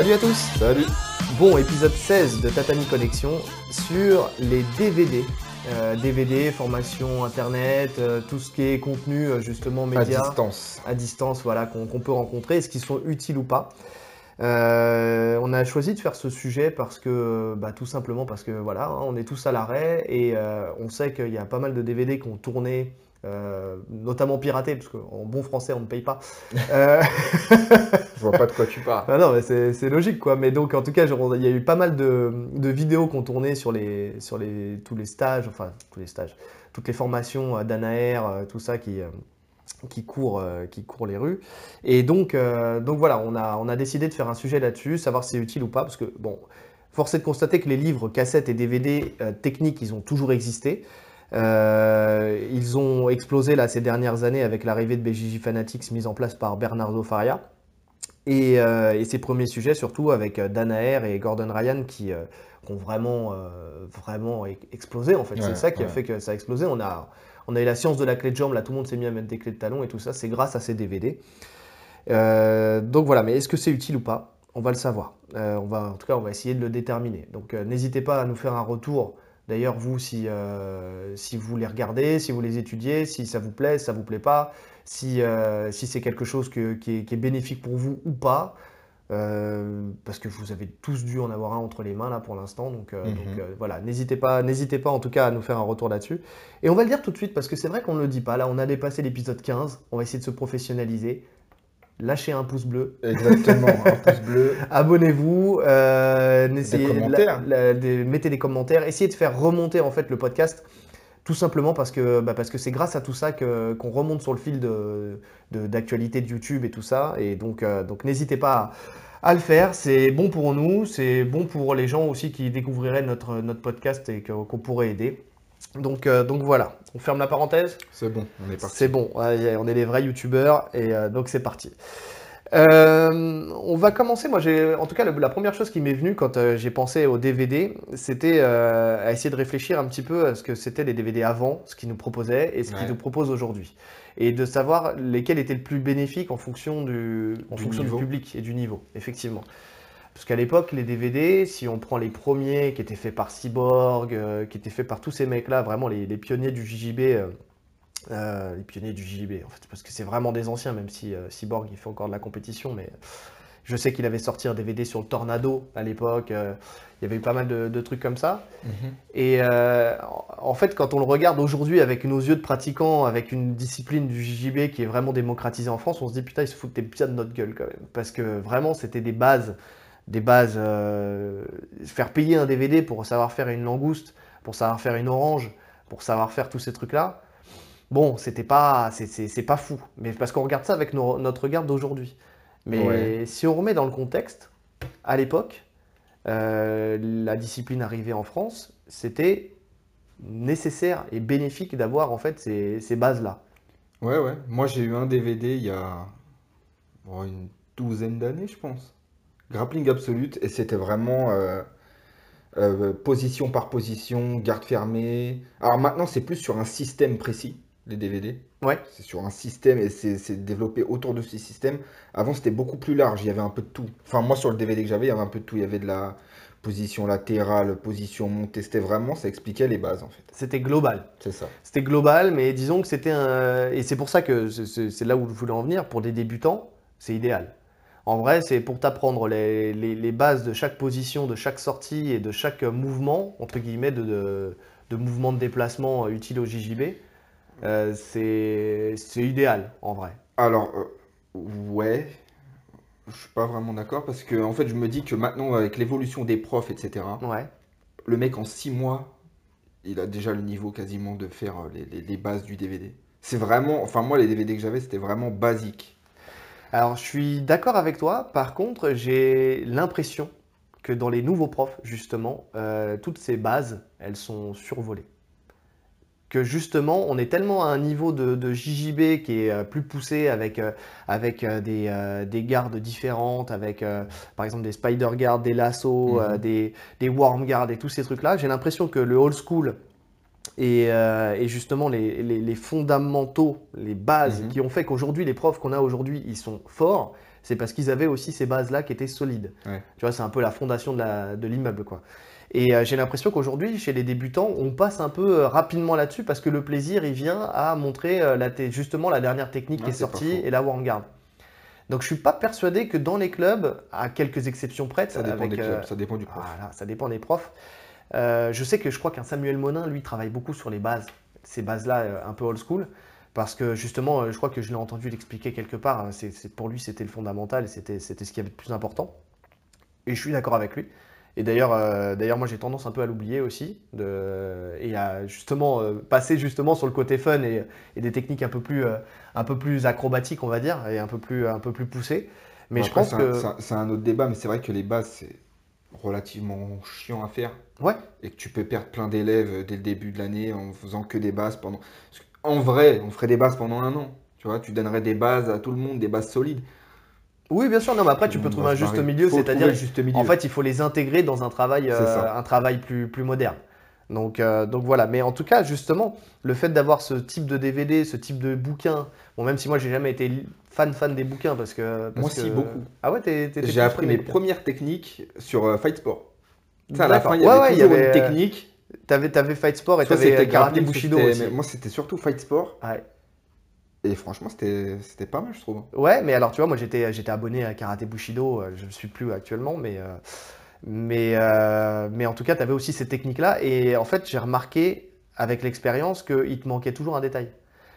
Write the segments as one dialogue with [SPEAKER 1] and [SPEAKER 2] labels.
[SPEAKER 1] Salut à tous
[SPEAKER 2] Salut
[SPEAKER 1] Bon, épisode 16 de Tatami Connexion sur les DVD. Euh, DVD, formation internet, euh, tout ce qui est contenu euh, justement média.
[SPEAKER 2] À distance.
[SPEAKER 1] À distance, voilà, qu'on peut rencontrer, est-ce qu'ils sont utiles ou pas Euh, on a choisi de faire ce sujet parce que, bah, tout simplement parce que voilà, hein, on est tous à l'arrêt et euh, on sait qu'il y a pas mal de DVD qui ont tourné, euh, notamment piratés, parce qu'en bon français on ne paye pas. Euh,
[SPEAKER 2] Je vois pas de quoi tu parles.
[SPEAKER 1] ah non, mais c'est logique quoi. Mais donc en tout cas, il y a eu pas mal de, de vidéos qui ont tourné sur les, sur les, tous les stages, enfin tous les stages, toutes les formations euh, d'Anaer, euh, tout ça qui, qui, court, qui court les rues. Et donc, euh, donc voilà, on a, on a décidé de faire un sujet là-dessus, savoir si c'est utile ou pas, parce que bon, force est de constater que les livres, cassettes et DVD techniques, ils ont toujours existé. Euh, ils ont explosé là ces dernières années avec l'arrivée de BJJ Fanatics mise en place par Bernardo Faria. Et, euh, et ses premiers sujets, surtout avec euh, Dan Aher et Gordon Ryan, qui, euh, qui ont vraiment, vraiment e- explosé en fait.
[SPEAKER 2] Ouais,
[SPEAKER 1] c'est ça qui a fait que ça a explosé. On a, on a eu la science de la clé de jambe, là tout le monde s'est mis à mettre des clés de talon et tout ça, c'est grâce à ces DVD. Donc voilà, mais est-ce que c'est utile ou pas? On va le savoir. On va, en tout cas, on va essayer de le déterminer. Donc n'hésitez pas à nous faire un retour. D'ailleurs, vous, si, euh, si vous les regardez, si vous les étudiez, si ça vous plaît, si ça vous plaît pas, si, euh, si c'est quelque chose que- qui, est, qui est bénéfique pour vous ou pas, euh, parce que vous avez tous dû en avoir un entre les mains là pour l'instant. Donc, euh,
[SPEAKER 2] Mhm.
[SPEAKER 1] donc, euh, voilà, n'hésitez pas, n'hésitez pas en tout cas à nous faire un retour là-dessus. Et on va le dire tout de suite parce que c'est vrai qu'on ne le dit pas. Là, on a dépassé l'épisode 15. On va essayer de se professionnaliser. Lâchez un pouce bleu.
[SPEAKER 2] Exactement, un pouce bleu.
[SPEAKER 1] Abonnez-vous, euh, n'essayez-
[SPEAKER 2] commentaires.
[SPEAKER 1] la- la- des- mettez des commentaires, essayez de faire remonter en fait le podcast, tout simplement parce que bah, c'est grâce à tout ça qu'on remonte sur le fil de de- d'actualité de, YouTube et tout ça, et donc euh, donc n'hésitez pas à, à le faire, c'est bon pour nous, c'est bon pour les gens aussi qui découvriraient notre notre podcast et qu'on pourrait aider. Donc euh, donc voilà, on ferme la parenthèse.
[SPEAKER 2] C'est bon, on est parti.
[SPEAKER 1] C'est bon, ouais, on est les vrais youtubeurs et euh, donc c'est parti. Euh, on va commencer. Moi, j'ai, en tout cas, le- la première chose qui m'est venue quand j'ai pensé au DVD, c'était à essayer de réfléchir un petit peu à ce que c'était les DVD avant, ce qu'ils nous proposaient et ce qu'ils nous proposent aujourd'hui, et de savoir lesquels étaient le plus bénéfiques en fonction du, en
[SPEAKER 2] Du
[SPEAKER 1] fonction du
[SPEAKER 2] niveau.
[SPEAKER 1] public et du niveau, effectivement. Parce qu'à l'époque, les DVD, si on prend les premiers qui étaient faits par Cyborg, euh, qui étaient faits par tous ces mecs-là, vraiment les, les pionniers du JJB, euh, euh, les pionniers du JJB, en fait, parce que c'est vraiment des anciens, même si euh, Cyborg il fait encore de la compétition, mais je sais qu'il avait sorti un DVD sur le Tornado à l'époque, euh, il y avait eu pas mal de, de trucs comme ça.
[SPEAKER 2] Mhm.
[SPEAKER 1] Et euh, en en fait, quand on le regarde aujourd'hui avec nos yeux de pratiquants, avec une discipline du JJB qui est vraiment démocratisée en France, on se dit putain, ils se foutaient bien de notre gueule quand même. Parce que vraiment, c'était des bases, des bases. euh, faire payer un DVD pour savoir faire une langouste, pour savoir faire une orange, pour savoir faire tous ces trucs-là. Bon, c'était pas, c'est- pas fou. Mais parce qu'on regarde ça avec nos- notre regard d'aujourd'hui. Mais
[SPEAKER 2] Ouais.
[SPEAKER 1] si on remet dans le contexte, à l'époque, euh, la discipline arrivée en France, c'était nécessaire et bénéfique d'avoir en fait ces, ces bases-là.
[SPEAKER 2] Ouais, ouais. Moi, j'ai eu un DVD il y a bon, une douzaine d'années, je pense. Grappling Absolute, et c'était vraiment euh, euh, position par position, garde fermée. Alors maintenant, c'est plus sur un système précis, les DVD.
[SPEAKER 1] Ouais.
[SPEAKER 2] C'est sur un système et c'est développé autour de ce système. Avant, c'était beaucoup plus large, il y avait un peu de tout. Enfin, moi, sur le DVD que j'avais, il y avait un peu de tout. Il y avait de la position latérale, position montée. C'était vraiment, ça expliquait les bases, en fait.
[SPEAKER 1] C'était global.
[SPEAKER 2] C'est ça.
[SPEAKER 1] C'était global, mais disons que c'était un... Et c'est pour ça que c'est là où je voulais en venir. Pour des débutants, c'est idéal. En vrai, c'est pour t'apprendre les, les- les bases de chaque position, de chaque sortie et de chaque mouvement, entre guillemets, de, de, de mouvement de déplacement euh, utile au JJB. Euh, c'est idéal, en vrai.
[SPEAKER 2] Alors, euh, ouais, je suis pas vraiment d'accord parce que en fait, je me dis que maintenant, avec l'évolution des profs, etc.,
[SPEAKER 1] Ouais.
[SPEAKER 2] le mec en six mois, il a déjà le niveau quasiment de faire euh, les, les- les bases du DVD. C'est vraiment, enfin moi, les DVD que j'avais, c'était vraiment basique.
[SPEAKER 1] Alors, je suis d'accord avec toi. Par contre, j'ai l'impression que dans les nouveaux profs, justement, euh, toutes ces bases, elles sont survolées. Que justement, on est tellement à un niveau de, de JJB qui est euh, plus poussé avec, euh, avec des, des gardes différentes, avec par exemple des spider guards, des lassos, euh,
[SPEAKER 2] Mhm.
[SPEAKER 1] des, des worm guards et tous ces trucs-là. J'ai l'impression que le old school et, euh, et justement les, les- les fondamentaux, les bases
[SPEAKER 2] Mhm.
[SPEAKER 1] qui ont fait qu'aujourd'hui, les profs qu'on a aujourd'hui, ils sont forts. c'est parce qu'ils avaient aussi ces bases-là qui étaient solides.
[SPEAKER 2] Ouais.
[SPEAKER 1] Tu vois, c'est un peu la fondation de la- l'immeuble, quoi. Et euh, j'ai l'impression qu'aujourd'hui, chez les débutants, on passe un peu euh, rapidement là-dessus parce que le plaisir, il vient à montrer la te- justement la dernière technique
[SPEAKER 2] Ouais,
[SPEAKER 1] qui est sortie et là où on regarde. Donc je suis pas persuadé que dans les clubs, à quelques exceptions près,
[SPEAKER 2] Ça dépend
[SPEAKER 1] avec,
[SPEAKER 2] des clubs, ça dépend du prof.
[SPEAKER 1] voilà, ça dépend des profs. Euh, je sais que je crois qu'un Samuel Monin, lui, travaille beaucoup sur les bases, ces bases-là euh, un peu old school, parce que justement, euh, je crois que je l'ai entendu l'expliquer quelque part, hein, c'est, pour lui c'était le fondamental, c'était, c'était ce qui avait de plus important. Et je suis d'accord avec lui. Et d'ailleurs, euh, d'ailleurs, moi j'ai tendance un peu à l'oublier aussi, de, et à justement euh, passer justement sur le côté fun et, et des techniques un peu plus, euh, un peu plus acrobatiques, on va dire, et un peu plus, un peu plus poussées. Mais
[SPEAKER 2] Bon,
[SPEAKER 1] je
[SPEAKER 2] après,
[SPEAKER 1] pense que,
[SPEAKER 2] c'est un- c'est un autre débat, mais c'est vrai que les bases, c'est relativement chiant à faire.
[SPEAKER 1] Ouais,
[SPEAKER 2] Et que tu peux perdre plein d'élèves dès le début de l'année en faisant que des bases pendant. En vrai, on ferait des bases pendant un an. Tu vois, tu donnerais des bases à tout le monde, des bases solides.
[SPEAKER 1] Oui, bien sûr. Non, mais après, tu peux trouver un juste milieu, c'est-à-dire, en fait, il faut les intégrer dans un travail, euh, un travail plus, plus moderne. Donc, euh, donc voilà. Mais en tout cas, justement, le fait d'avoir ce type de DVD, ce type de bouquin, bon, même si moi, j'ai jamais été fan fan des bouquins, parce que parce
[SPEAKER 2] Moi,
[SPEAKER 1] que-
[SPEAKER 2] si, beaucoup.
[SPEAKER 1] Ah ouais, t'es,
[SPEAKER 2] J'ai appris mes premières techniques sur euh, Fight Sport. À la fin, il y
[SPEAKER 1] Ouais,
[SPEAKER 2] avait
[SPEAKER 1] ouais, il y
[SPEAKER 2] toujours
[SPEAKER 1] avait,
[SPEAKER 2] une
[SPEAKER 1] euh,
[SPEAKER 2] technique.
[SPEAKER 1] T'avais, t'avais Fight Sport et t'avais euh, Karaté Bushido aussi.
[SPEAKER 2] mais Moi, c'était surtout Fight Sport.
[SPEAKER 1] Ouais.
[SPEAKER 2] Et franchement, c'était pas mal, je trouve.
[SPEAKER 1] Ouais, mais alors tu vois, moi j'étais abonné à Karaté Bushido, euh, je ne suis plus actuellement, mais, euh, mais, euh, mais en tout cas, tu avais aussi ces techniques-là. Et en fait, j'ai remarqué avec l'expérience qu'il te manquait toujours un détail.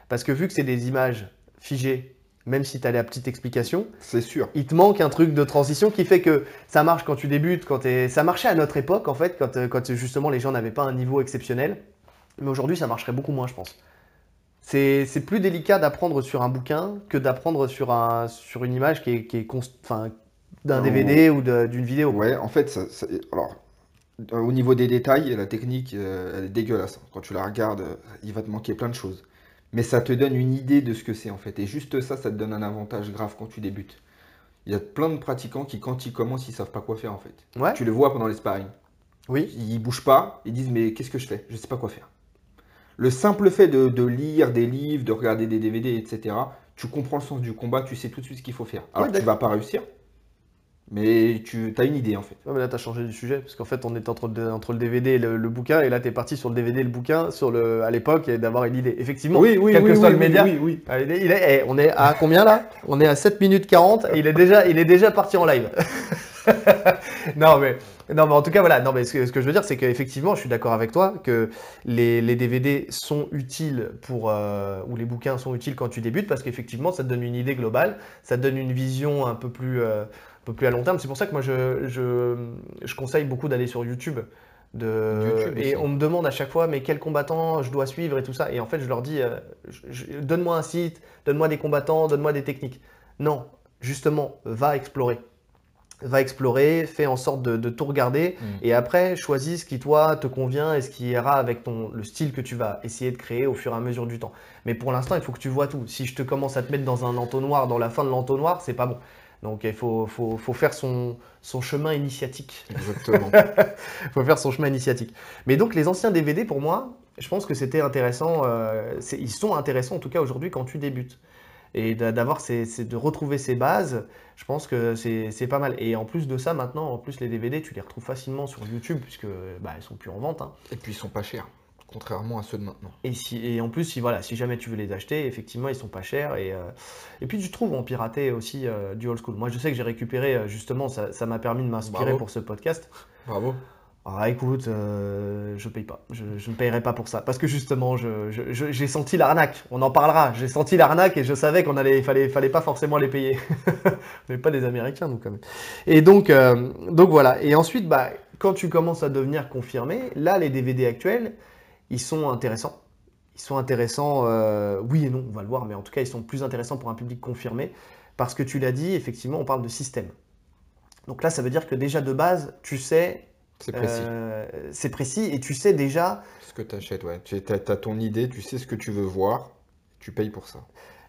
[SPEAKER 1] Parce que vu que c'est des images figées, même si tu as la petite explication,
[SPEAKER 2] C'est sûr.
[SPEAKER 1] il te manque un truc de transition qui fait que ça marche quand tu débutes, quand t'es- ça marchait à notre époque en fait, quand, euh, quand justement les gens n'avaient pas un niveau exceptionnel. Mais aujourd'hui, ça marcherait beaucoup moins, je pense. C'est plus délicat d'apprendre sur un bouquin que d'apprendre sur, un, sur une image qui est, qui est const- enfin, d'un. DVD ou d'une vidéo.
[SPEAKER 2] Ouais, en fait, ça- ça- alors, euh, au niveau des détails, la technique, euh, elle est dégueulasse. Quand tu la regardes, il va te manquer plein de choses. Mais ça te donne une idée de ce que c'est en fait. Et juste ça, ça te donne un avantage grave quand tu débutes. Il y a plein de pratiquants qui, quand ils commencent, ils savent pas quoi faire en fait.
[SPEAKER 1] Ouais.
[SPEAKER 2] Tu le vois pendant les sparring.
[SPEAKER 1] Oui.
[SPEAKER 2] Ils bougent pas, ils disent mais qu'est-ce que je fais? Je sais pas quoi faire. Le simple fait de, de lire des livres, de regarder des DVD, etc., tu comprends le sens du combat, tu sais tout de suite ce qu'il faut faire. Alors
[SPEAKER 1] Ouais,
[SPEAKER 2] tu vas pas réussir, mais tu as une idée en fait.
[SPEAKER 1] Ouais, mais là, tu as changé du sujet, parce qu'en fait, on était entre le, entre le DVD et le, le bouquin, et là, tu es parti sur le DVD et le bouquin sur le, à l'époque, et d'avoir une idée. Effectivement, quel que soit le média,
[SPEAKER 2] oui, oui.
[SPEAKER 1] Il est- il est- eh, on est à combien là? On est à 7 minutes 40 et il est déjà, il est déjà parti en live. non, mais, non, mais en tout cas, voilà. Non, mais ce que, ce que je veux dire, c'est qu'effectivement, je suis d'accord avec toi que les, les DVD sont utiles pour. euh, ou les bouquins sont utiles quand tu débutes parce qu'effectivement, ça te donne une idée globale, ça te donne une vision un peu plus, euh, un peu plus à long terme. C'est pour ça que moi, je, je, je conseille beaucoup d'aller sur YouTube. De...
[SPEAKER 2] YouTube
[SPEAKER 1] et on me demande à chaque fois, mais quel combattant je dois suivre et tout ça. Et en fait, je leur dis, euh, donne-moi un site, donne-moi des combattants, donne-moi des techniques. Non, justement, va explorer. Va explorer, fais en sorte de, de tout regarder.
[SPEAKER 2] Mm.
[SPEAKER 1] Et après, choisis ce qui, toi, te convient et ce qui ira avec ton, le style que tu vas essayer de créer au fur et à mesure du temps. Mais pour l'instant, il faut que tu vois tout. Si je te commence à te mettre dans un entonnoir, dans la fin de l'entonnoir, c'est pas bon. Donc, il faut, faut, faut faire son, son chemin initiatique.
[SPEAKER 2] Exactement.
[SPEAKER 1] faut faire son chemin initiatique. Mais donc, les anciens DVD, pour moi, je pense que c'était intéressant. euh, ils sont intéressants, en tout cas, aujourd'hui, quand tu débutes. Et d'a- d'avoir de retrouver ces bases, je pense que c'est c'est pas mal. Et en plus de ça, maintenant, en plus, les DVD, tu les retrouves facilement sur YouTube, puisque bah, elles sont plus en vente. hein.
[SPEAKER 2] Et puis ils sont pas chers, contrairement à ceux de maintenant.
[SPEAKER 1] Et, si, et en plus, si, voilà, si jamais tu veux les acheter, effectivement, ils sont pas chers. Et, euh, et puis, tu trouves en piraté aussi euh, du old school. Moi, je sais que j'ai récupéré, euh, justement, ça ça m'a permis de m'inspirer pour ce podcast.
[SPEAKER 2] Bravo.
[SPEAKER 1] Ah écoute, euh, je paye pas. Je, je ne payerai pas pour ça. Parce que justement, j'ai senti l'arnaque. On en parlera. J'ai senti l'arnaque et je savais qu'on allait, fallait, fallait pas forcément les payer. On n'est pas des Américains, nous, quand même. Et donc, euh, donc voilà. Et ensuite, bah, quand tu commences à devenir confirmé, là, les DVD actuels, ils sont intéressants. Ils sont intéressants, euh, oui et non, on va le voir, mais en tout cas, ils sont plus intéressants pour un public confirmé. Parce que tu l'as dit, effectivement, on parle de système. Donc là, ça veut dire que déjà de base, tu sais
[SPEAKER 2] C'est précis.
[SPEAKER 1] euh, c'est précis et tu sais déjà.
[SPEAKER 2] Ce que tu achètes, ouais. Tu as, ton idée, tu sais ce que tu veux voir, tu payes pour ça.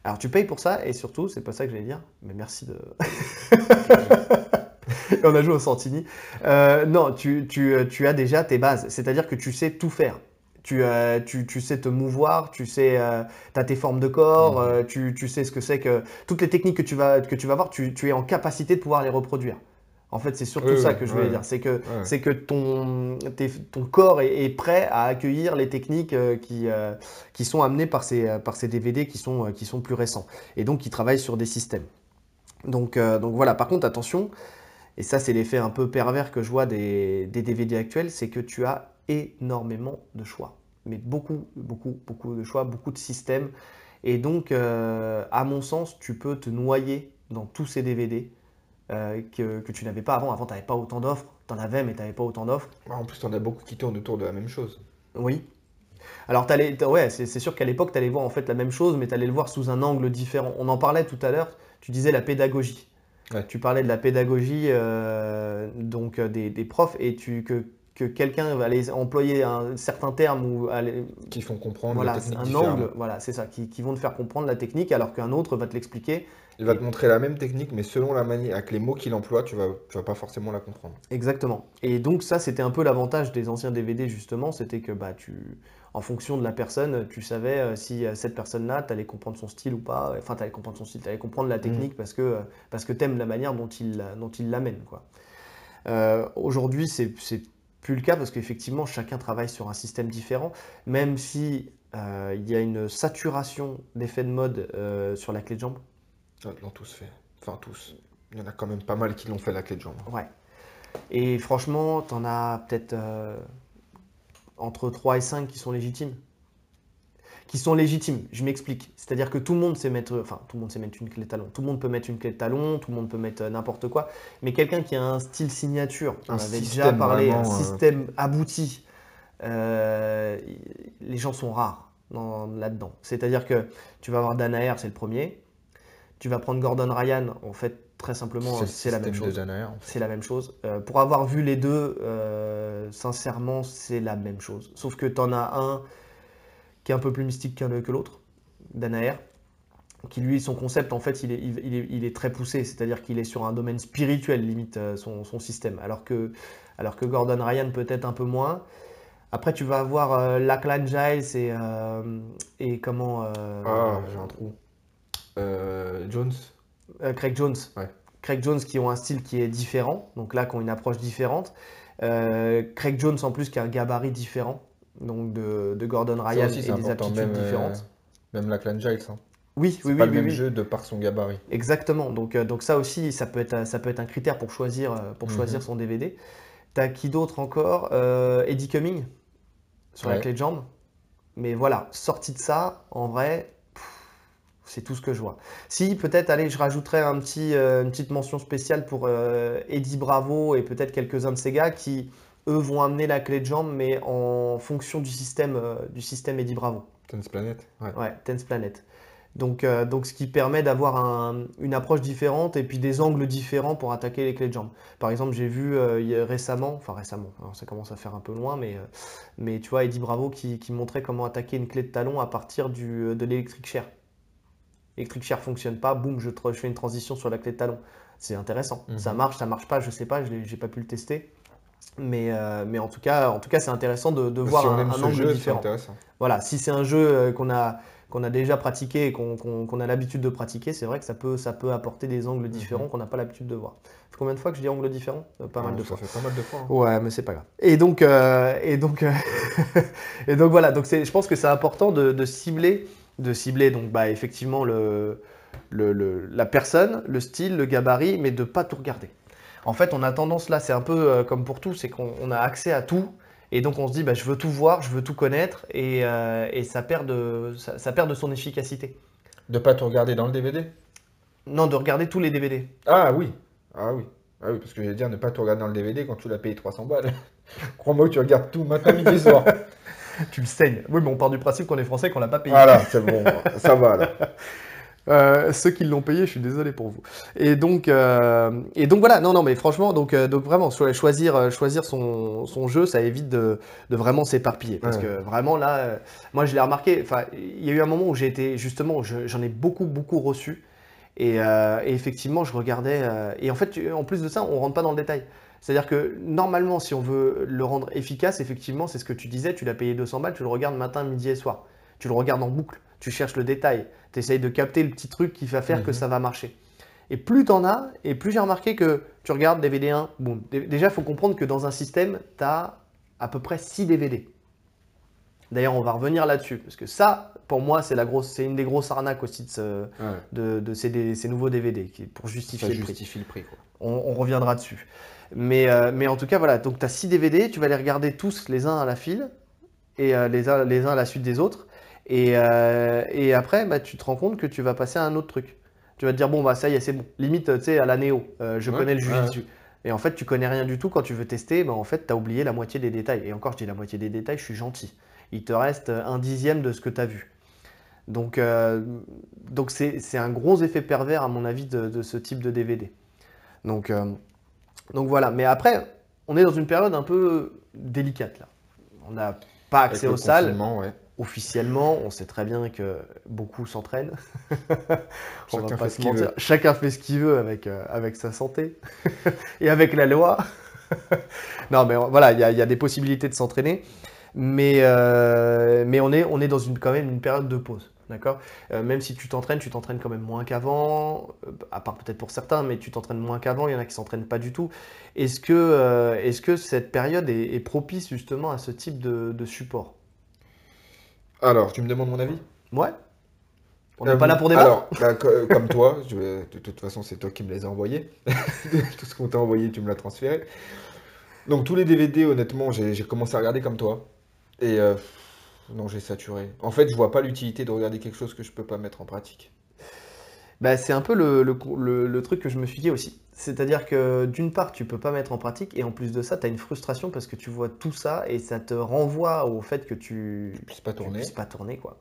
[SPEAKER 1] Alors tu payes pour ça et surtout, c'est pas ça que j'allais dire, mais merci de. On a joué au Santini. Euh, non, tu, tu, tu as déjà tes bases, c'est-à-dire que tu sais tout faire. Tu, euh, tu, tu sais te mouvoir, tu sais, tu as tes formes de corps, euh, tu, tu sais ce que c'est que. Toutes les techniques que tu vas, que tu vas voir, tu, es en capacité de pouvoir les reproduire. En fait, c'est surtout
[SPEAKER 2] Oui,
[SPEAKER 1] ça que je voulais dire. C'est que, c'est que ton, tes- ton corps est, est prêt à accueillir les techniques euh, qui, euh, qui sont amenées par ces, euh, par ces DVD qui sont, euh, qui sont plus récents. Et donc, qui travaillent sur des systèmes. Donc, euh, donc voilà, par contre, attention, et ça, c'est l'effet un peu pervers que je vois des, des DVD actuels, c'est que tu as énormément de choix. Mais beaucoup, beaucoup, beaucoup de choix, beaucoup de systèmes. Et donc, euh, à mon sens, tu peux te noyer dans tous ces DVD euh, que, que tu n'avais pas avant. Avant, tu n'avais pas autant d'offres. Tu en avais, mais tu n'avais pas autant d'offres.
[SPEAKER 2] Bah, En plus, on a beaucoup qui tournent autour de la même chose.
[SPEAKER 1] Oui. Alors, t'allais- ouais, c'est c'est sûr qu'à l'époque, tu allais voir en fait la même chose, mais tu allais le voir sous un angle différent. On en parlait tout à l'heure, tu disais la pédagogie.
[SPEAKER 2] Ouais.
[SPEAKER 1] Tu parlais de la pédagogie euh, donc des, des profs et tu, que, que quelqu'un va aller employer un certain terme ou aller,
[SPEAKER 2] Qui font comprendre
[SPEAKER 1] voilà,
[SPEAKER 2] la
[SPEAKER 1] c'est
[SPEAKER 2] technique
[SPEAKER 1] un angle, voilà, c'est ça, qui, qui vont te faire comprendre la technique alors qu'un autre va te l'expliquer
[SPEAKER 2] Il va te montrer la même technique, mais selon la manière, avec les mots qu'il emploie, tu vas, tu vas pas forcément la comprendre.
[SPEAKER 1] Exactement. Et donc ça, c'était un peu l'avantage des anciens DVD justement, c'était que bah tu, en fonction de la personne, tu savais euh, si euh, cette personne-là, tu allais comprendre son style ou pas. Enfin, tu allais comprendre son style, tu allais comprendre la technique parce que euh, parce que t'aimes la manière dont il dont il l'amène quoi. Euh, Aujourd'hui, c'est plus le cas parce qu'effectivement, chacun travaille sur un système différent, même si euh, il y a une saturation d'effets de mode euh, sur la clé de jambe.
[SPEAKER 2] Ah, Ils l'ont tous fait. Enfin, tous. Il y en a quand même pas mal qui l'ont fait la clé de jambe.
[SPEAKER 1] Ouais. Et franchement, t'en as peut-être euh, entre 3 et 5 qui sont légitimes. Qui sont légitimes, je m'explique. C'est-à-dire que tout le monde sait mettre, enfin, tout le monde sait mettre une clé de talon. Tout le monde peut mettre une clé de talon, tout le monde peut mettre euh, n'importe quoi. Mais quelqu'un qui a un style signature, on
[SPEAKER 2] Un
[SPEAKER 1] avait déjà parlé, un
[SPEAKER 2] vraiment, euh,
[SPEAKER 1] système abouti, euh, les gens sont rares dans- là-dedans. C'est-à-dire que tu vas avoir Danaher, c'est le premier. Tu vas prendre Gordon Ryan, en fait, très simplement,
[SPEAKER 2] le
[SPEAKER 1] c'est la même
[SPEAKER 2] système de
[SPEAKER 1] chose.
[SPEAKER 2] Danaher, en fait.
[SPEAKER 1] C'est la même chose. Pour avoir vu les deux, euh, sincèrement, c'est la même chose. Sauf que tu en as un qui est un peu plus mystique qu'un- que l'autre, Danaher, qui lui, son concept, en fait, il est, il, il est, il est très poussé. C'est-à-dire qu'il est sur un domaine spirituel, limite, euh, son, son système. Alors que, alors que Gordon Ryan, peut-être un peu moins. Après, tu vas avoir euh, Lachlan Giles et, euh, et comment. euh,
[SPEAKER 2] Ah, j'ai un trou. Jones.
[SPEAKER 1] Craig Jones.
[SPEAKER 2] Ouais.
[SPEAKER 1] Craig Jones qui ont un style qui est différent, donc là qui ont une approche différente. Craig Jones en plus qui a un gabarit différent, donc de, de Gordon Ryan
[SPEAKER 2] aussi,
[SPEAKER 1] et des aptitudes
[SPEAKER 2] Même, euh,
[SPEAKER 1] différentes.
[SPEAKER 2] même la Clan Giles. Hein.
[SPEAKER 1] Oui,
[SPEAKER 2] C'est
[SPEAKER 1] oui,
[SPEAKER 2] pas
[SPEAKER 1] oui,
[SPEAKER 2] le
[SPEAKER 1] oui,
[SPEAKER 2] même
[SPEAKER 1] oui.
[SPEAKER 2] jeu de par son gabarit.
[SPEAKER 1] Exactement. Donc, euh, donc ça aussi, ça peut être, ça peut être un critère pour choisir, euh, pour
[SPEAKER 2] Mhm.
[SPEAKER 1] choisir son DVD. T'as qui d'autre encore? Euh, Eddie Cumming sur la clé de jambe. Mais voilà, sorti de ça, en vrai, c'est tout ce que je vois. Si, peut-être, allez, je rajouterais un petit, euh, une petite mention spéciale pour euh, Eddie Bravo et peut-être quelques-uns de ces gars qui, eux, vont amener la clé de jambe, mais en fonction du système, euh, du système Eddie Bravo.
[SPEAKER 2] Tense Planet. Ouais.
[SPEAKER 1] Ouais, Planet. Donc, euh, donc ce qui permet d'avoir un- une approche différente et puis des angles différents pour attaquer les clés de jambe. Par exemple, j'ai vu euh, récemment, enfin récemment, alors ça commence à faire un peu loin, mais, euh, mais tu vois, Eddie Bravo qui, qui montrait comment attaquer une clé de talon à partir du, de l'électric chair. L'électric chair fonctionne pas, boum, je, fais une transition sur la clé de talon. C'est intéressant.
[SPEAKER 2] Mhm.
[SPEAKER 1] Ça marche, ça marche pas, je sais pas, je j'ai pas pu le tester. Mais, euh, mais en tout cas, en tout cas c'est intéressant de, de voir
[SPEAKER 2] si
[SPEAKER 1] un, un angle
[SPEAKER 2] jeu,
[SPEAKER 1] différent. Voilà, si c'est un jeu euh, qu'on a, qu'on a déjà pratiqué et qu'on a l'habitude de pratiquer, c'est vrai que ça peut, ça peut apporter des angles différents qu'on n'a pas l'habitude de voir. Ça fait combien de fois que je dis angles différents Euh, Pas mal de
[SPEAKER 2] ça
[SPEAKER 1] fois.
[SPEAKER 2] fait pas mal de fois. hein.
[SPEAKER 1] Ouais, mais c'est pas grave. Et donc, euh, et donc, et donc voilà. Donc je pense que c'est important de, de cibler, de cibler donc bah effectivement le, le, le- la personne, le style, le gabarit, mais de pas tout regarder. En fait, on a tendance là, c'est un peu euh, comme pour tout, c'est qu'on on a accès à tout. Et donc on se dit, bah, je veux tout voir, je veux tout connaître, et, euh, et ça, perd de, ça, ça perd de son efficacité.
[SPEAKER 2] De pas tout regarder dans le DVD
[SPEAKER 1] Non, de regarder tous les DVD.
[SPEAKER 2] Ah oui. Ah oui. Ah oui, parce que j'allais dire ne pas tout regarder dans le DVD quand tu l'as payé 300 balles. Crois-moi que tu regardes tout matin, midi, soir.
[SPEAKER 1] Tu le saignes. Oui, mais on part du principe qu'on est français, qu'on l'a pas payé.
[SPEAKER 2] Voilà, c'est bon. Ça va là.
[SPEAKER 1] Euh, ceux qui l'ont payé, je suis désolé pour vous. Et donc, euh, et donc voilà, non, non, mais franchement, donc, euh, donc vraiment, cho- choisir, choisir son, son jeu, ça évite de, de vraiment s'éparpiller. Parce
[SPEAKER 2] Ouais.
[SPEAKER 1] que vraiment, là, moi, je l'ai remarqué, enfin, il y a eu un moment où j'ai été, justement, je- j'en ai beaucoup, beaucoup reçu. Et, et effectivement, je regardais. et en fait, en plus de ça, on rentre pas dans le détail. C'est-à-dire que normalement, si on veut le rendre efficace, effectivement, c'est ce que tu disais, tu l'as payé 200 balles, tu le regardes matin, midi et soir. Tu le regardes en boucle, tu cherches le détail, tu essayes de capter le petit truc qui va faire que
[SPEAKER 2] Mhm.
[SPEAKER 1] ça va marcher. Et plus tu en as, et plus j'ai remarqué que tu regardes DVD 1, boum. Dé- Déjà, il faut comprendre que dans un système, tu as à peu près 6 DVD. D'ailleurs, on va revenir là-dessus, parce que ça, pour moi, c'est la grosse, c'est une des grosses arnaques aussi de, ce-
[SPEAKER 2] Ouais,
[SPEAKER 1] de- de ces, nouveaux DVD, qui, pour
[SPEAKER 2] ça
[SPEAKER 1] justifier le prix.
[SPEAKER 2] justifie le prix. Quoi.
[SPEAKER 1] On, on reviendra dessus. Mais, euh, mais en tout cas, voilà. Donc, tu as 6 DVD, tu vas les regarder tous les uns à la file et euh, les, uns, les uns à la suite des autres. Et, euh, et après, bah, tu te rends compte que tu vas passer à un autre truc. Tu vas te dire, bon, bah ça y est, c'est bon. Limite, tu sais, à la Néo, euh, je
[SPEAKER 2] Ouais,
[SPEAKER 1] connais le
[SPEAKER 2] ouais,
[SPEAKER 1] jujitsu. Et en fait, tu connais rien du tout. Quand tu veux tester, bah, en fait, tu as oublié la moitié des détails. Et encore, je dis la moitié des détails, je suis gentil. Il te reste un dixième de ce que tu as vu. Donc, euh, donc c'est, c'est un gros effet pervers, à mon avis, de, de ce type de DVD. Donc, donc voilà. Mais après, on est dans une période un peu délicate là. On n'a pas accès aux salles
[SPEAKER 2] ouais.
[SPEAKER 1] Officiellement. On sait très bien que beaucoup s'entraînent. On va
[SPEAKER 2] Chacun
[SPEAKER 1] pas
[SPEAKER 2] fait
[SPEAKER 1] se
[SPEAKER 2] ce qu'il
[SPEAKER 1] mentir.
[SPEAKER 2] veut.
[SPEAKER 1] Chacun fait ce qu'il veut avec, euh, avec sa santé et avec la loi. non, mais voilà, il y, a- il y a des possibilités de s'entraîner. Mais, euh, mais on, est, on est dans une, quand même une période de pause. D'accord? Euh, Même si tu t'entraînes, tu t'entraînes quand même moins qu'avant, euh, à part peut-être pour certains, mais tu t'entraînes moins qu'avant, il y en a qui s'entraînent pas du tout. Est-ce que, euh, est-ce que cette période est, est propice justement à ce type de, de support?
[SPEAKER 2] Alors, tu me demandes mon avis?
[SPEAKER 1] Ouais On n'est
[SPEAKER 2] Euh,
[SPEAKER 1] pas là pour débattre
[SPEAKER 2] Alors, bah, co- comme toi, je de toute façon, c'est toi qui me les as envoyés. Tout ce qu'on t'a envoyé, tu me l'as transféré. Donc, tous les DVD, honnêtement, j'ai j'ai commencé à regarder comme toi. Et euh, non, j'ai saturé. En fait, je vois pas l'utilité de regarder quelque chose que je peux pas mettre en pratique.
[SPEAKER 1] Bah, c'est un peu le, le- le- le truc que je me suis dit aussi. C'est-à-dire que d'une part, tu peux pas mettre en pratique, et en plus de ça, tu as une frustration parce que tu vois tout ça et ça te renvoie au fait que tu
[SPEAKER 2] Je puisse pas tourner.
[SPEAKER 1] puisses pas tourner. Quoi.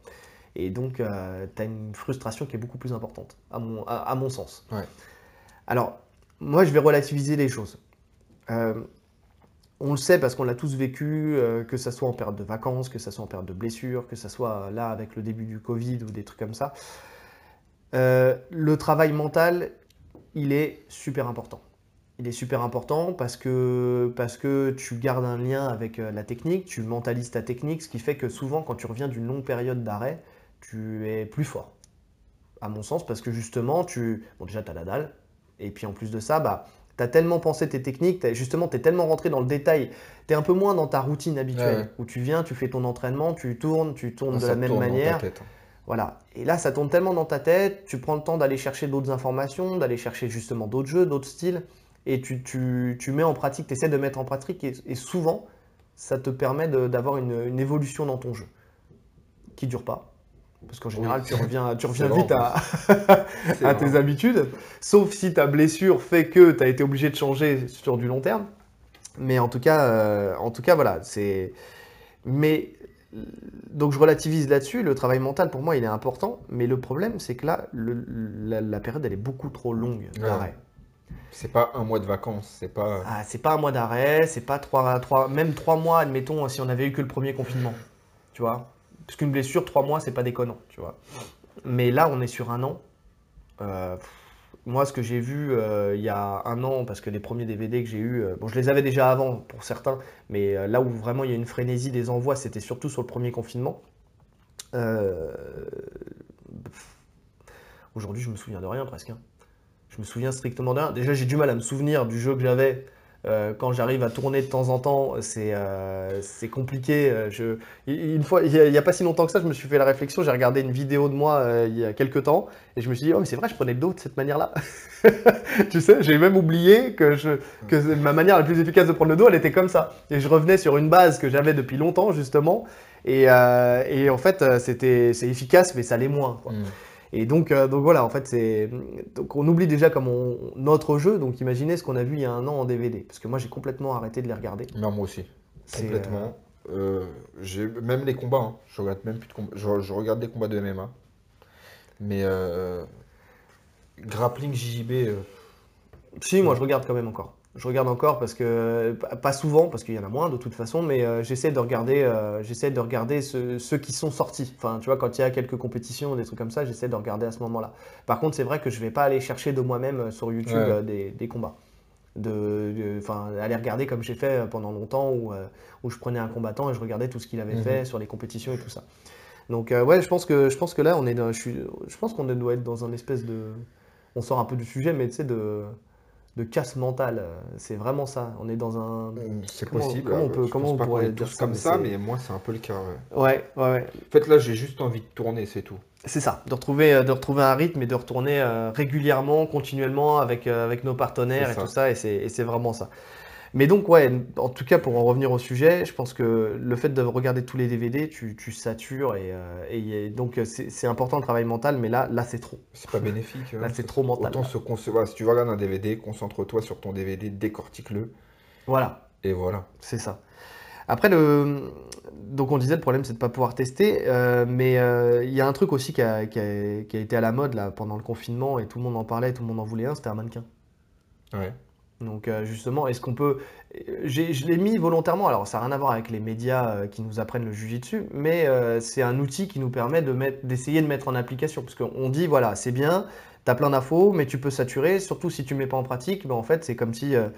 [SPEAKER 1] Et donc, tu as une frustration qui est beaucoup plus importante, à mon, à, à mon sens.
[SPEAKER 2] Ouais.
[SPEAKER 1] Alors, moi, je vais relativiser les choses. Euh, on le sait parce qu'on l'a tous vécu, euh, que ça soit en période de vacances, que ça soit en période de blessure, que ça soit là avec le début du Covid ou des trucs comme ça. Euh, le travail mental, il est super important. Il est super important parce que, parce que tu gardes un lien avec euh, la technique, tu mentalises ta technique, ce qui fait que souvent, quand tu reviens d'une longue période d'arrêt, tu es plus fort. À mon sens, parce que justement, tu. Bon, déjà, tu as la dalle. Et puis en plus de ça, bah, tu as tellement pensé tes techniques, justement, tu es tellement rentré dans le détail. Tu es un peu moins dans ta routine habituelle,
[SPEAKER 2] Ouais, ouais.
[SPEAKER 1] où tu viens, tu fais ton entraînement, tu tournes, tu tournes de
[SPEAKER 2] Ça
[SPEAKER 1] la même
[SPEAKER 2] tourne
[SPEAKER 1] manière. Voilà. Et là, ça tourne tellement dans ta tête, tu prends le temps d'aller chercher d'autres informations, d'aller chercher justement d'autres jeux, d'autres styles, et tu, tu- tu mets en pratique, tu essaies de mettre en pratique, et, et souvent, ça te permet d'avoir une, une évolution dans ton jeu, qui dure pas. Parce qu'en général,
[SPEAKER 2] Oui.
[SPEAKER 1] tu reviens, tu reviens vite à, tes habitudes, sauf si ta blessure fait que tu as été obligé de changer sur du long terme. Mais en tout cas, euh, en tout cas voilà, c'est. Mais donc je relativise là-dessus. Le travail mental pour moi il est important, mais le problème c'est que là, le- la, la période elle est beaucoup trop longue
[SPEAKER 2] Ouais.
[SPEAKER 1] d'arrêt.
[SPEAKER 2] C'est pas un mois de vacances, c'est pas.
[SPEAKER 1] Ah, c'est pas un mois d'arrêt, c'est pas trois, trois, même trois mois, admettons, si on avait eu que le premier confinement, tu vois. Parce qu'une blessure, trois mois, c'est pas déconnant, tu vois. Mais là, on est sur un an. Euh, pff, moi, ce que j'ai vu euh, il y a un an, parce que les premiers DVD que j'ai eu, bon, je les avais déjà avant pour certains, mais euh, là où vraiment il y a une frénésie des envois, c'était surtout sur le premier confinement. Euh, Aujourd'hui, je me souviens de rien presque. hein. Je me souviens strictement de rien. Déjà, j'ai du mal à me souvenir du jeu que j'avais. Euh, quand j'arrive à tourner de temps en temps, c'est euh, compliqué. Euh, Je, une fois, il n'y a, pas si longtemps que ça, je me suis fait la réflexion. J'ai regardé une vidéo de moi euh, il y a quelques temps et je me suis dit, oh, mais c'est vrai, je prenais le dos de cette manière-là. tu sais, j'ai même oublié que, je, que ma manière la plus efficace de prendre le dos, elle était comme ça. Et je revenais sur une base que j'avais depuis longtemps, justement. Et, et en fait, c'est efficace, mais ça l'est moins.
[SPEAKER 2] Hmm.
[SPEAKER 1] Et donc, euh, donc voilà, en fait, c'est donc on oublie déjà comme on- notre jeu. Donc imaginez ce qu'on a vu il y a un an en DVD, parce que moi j'ai complètement arrêté de les regarder.
[SPEAKER 2] Non, moi aussi. Complètement. Euh, j'ai même les combats, hein. je regarde même plus de combats. Je, je regarde des combats de MMA. Mais euh, grappling JJB, euh,
[SPEAKER 1] Si, moi je regarde quand même encore. Je regarde encore parce que pas souvent parce qu'il y en a moins de toute façon, mais euh, j'essaie de regarder, euh, j'essaie de regarder ceux, ceux qui sont sortis. Enfin, tu vois, quand il y a quelques compétitions, des trucs comme ça, j'essaie de regarder à ce moment-là. Par contre, c'est vrai que je vais pas aller chercher de moi-même euh, sur YouTube
[SPEAKER 2] Ouais.
[SPEAKER 1] euh, des, des combats. de, enfin, aller regarder comme j'ai fait pendant longtemps, où, euh, où je prenais un combattant et je regardais tout ce qu'il avait
[SPEAKER 2] Mhm.
[SPEAKER 1] fait sur les compétitions et tout ça. Donc euh, ouais, je pense que je pense que là, on est, dans- je, suis, je pense qu'on doit être dans un espèce de, on sort un peu du sujet, mais tu sais de, de casse mentale. euh, C'est vraiment ça. On est dans un,
[SPEAKER 2] C'est
[SPEAKER 1] Comment-
[SPEAKER 2] possible.
[SPEAKER 1] comment on peut- comment on pourrait dire
[SPEAKER 2] tous
[SPEAKER 1] ça,
[SPEAKER 2] comme
[SPEAKER 1] mais
[SPEAKER 2] ça,
[SPEAKER 1] c'est-
[SPEAKER 2] mais moi, c'est un peu le cas. ouais.
[SPEAKER 1] ouais, ouais, ouais.
[SPEAKER 2] En fait, là, j'ai juste envie de tourner, c'est tout.
[SPEAKER 1] C'est ça, de retrouver, euh, de retrouver un rythme et de retourner euh, régulièrement, continuellement avec, avec nos partenaires
[SPEAKER 2] C'est
[SPEAKER 1] et tout ça, c'est et c'est vraiment ça. Mais donc, ouais, en tout cas, pour en revenir au sujet, je pense que le fait de regarder tous les DVD, tu, tu satures, et, euh, et donc euh, c'est important le travail mental, mais là, là c'est trop.
[SPEAKER 2] C'est pas bénéfique.
[SPEAKER 1] Là,
[SPEAKER 2] hein.
[SPEAKER 1] c'est trop mental.
[SPEAKER 2] Autant se concevoir. Si tu regardes un DVD, concentre-toi sur ton DVD, décortique-le,
[SPEAKER 1] Voilà,
[SPEAKER 2] et voilà.
[SPEAKER 1] c'est ça. Après, le... donc on disait le problème c'est de ne pas pouvoir tester, euh, mais euh, il y a un truc aussi qui a, qui a- qui a été à la mode là, pendant le confinement, et tout le monde en parlait, tout le monde en voulait un, c'était un mannequin.
[SPEAKER 2] Ouais.
[SPEAKER 1] Donc euh, justement, est-ce qu'on peut... j'ai- Je l'ai mis volontairement, alors ça n'a rien à voir avec les médias euh, qui nous apprennent le jujitsu, mais euh, c'est un outil qui nous permet d'essayer de mettre en application. Parce qu'on dit, voilà, c'est bien, t'as plein d'infos, mais tu peux saturer, surtout si tu mets pas en pratique, ben, en fait c'est comme si, euh,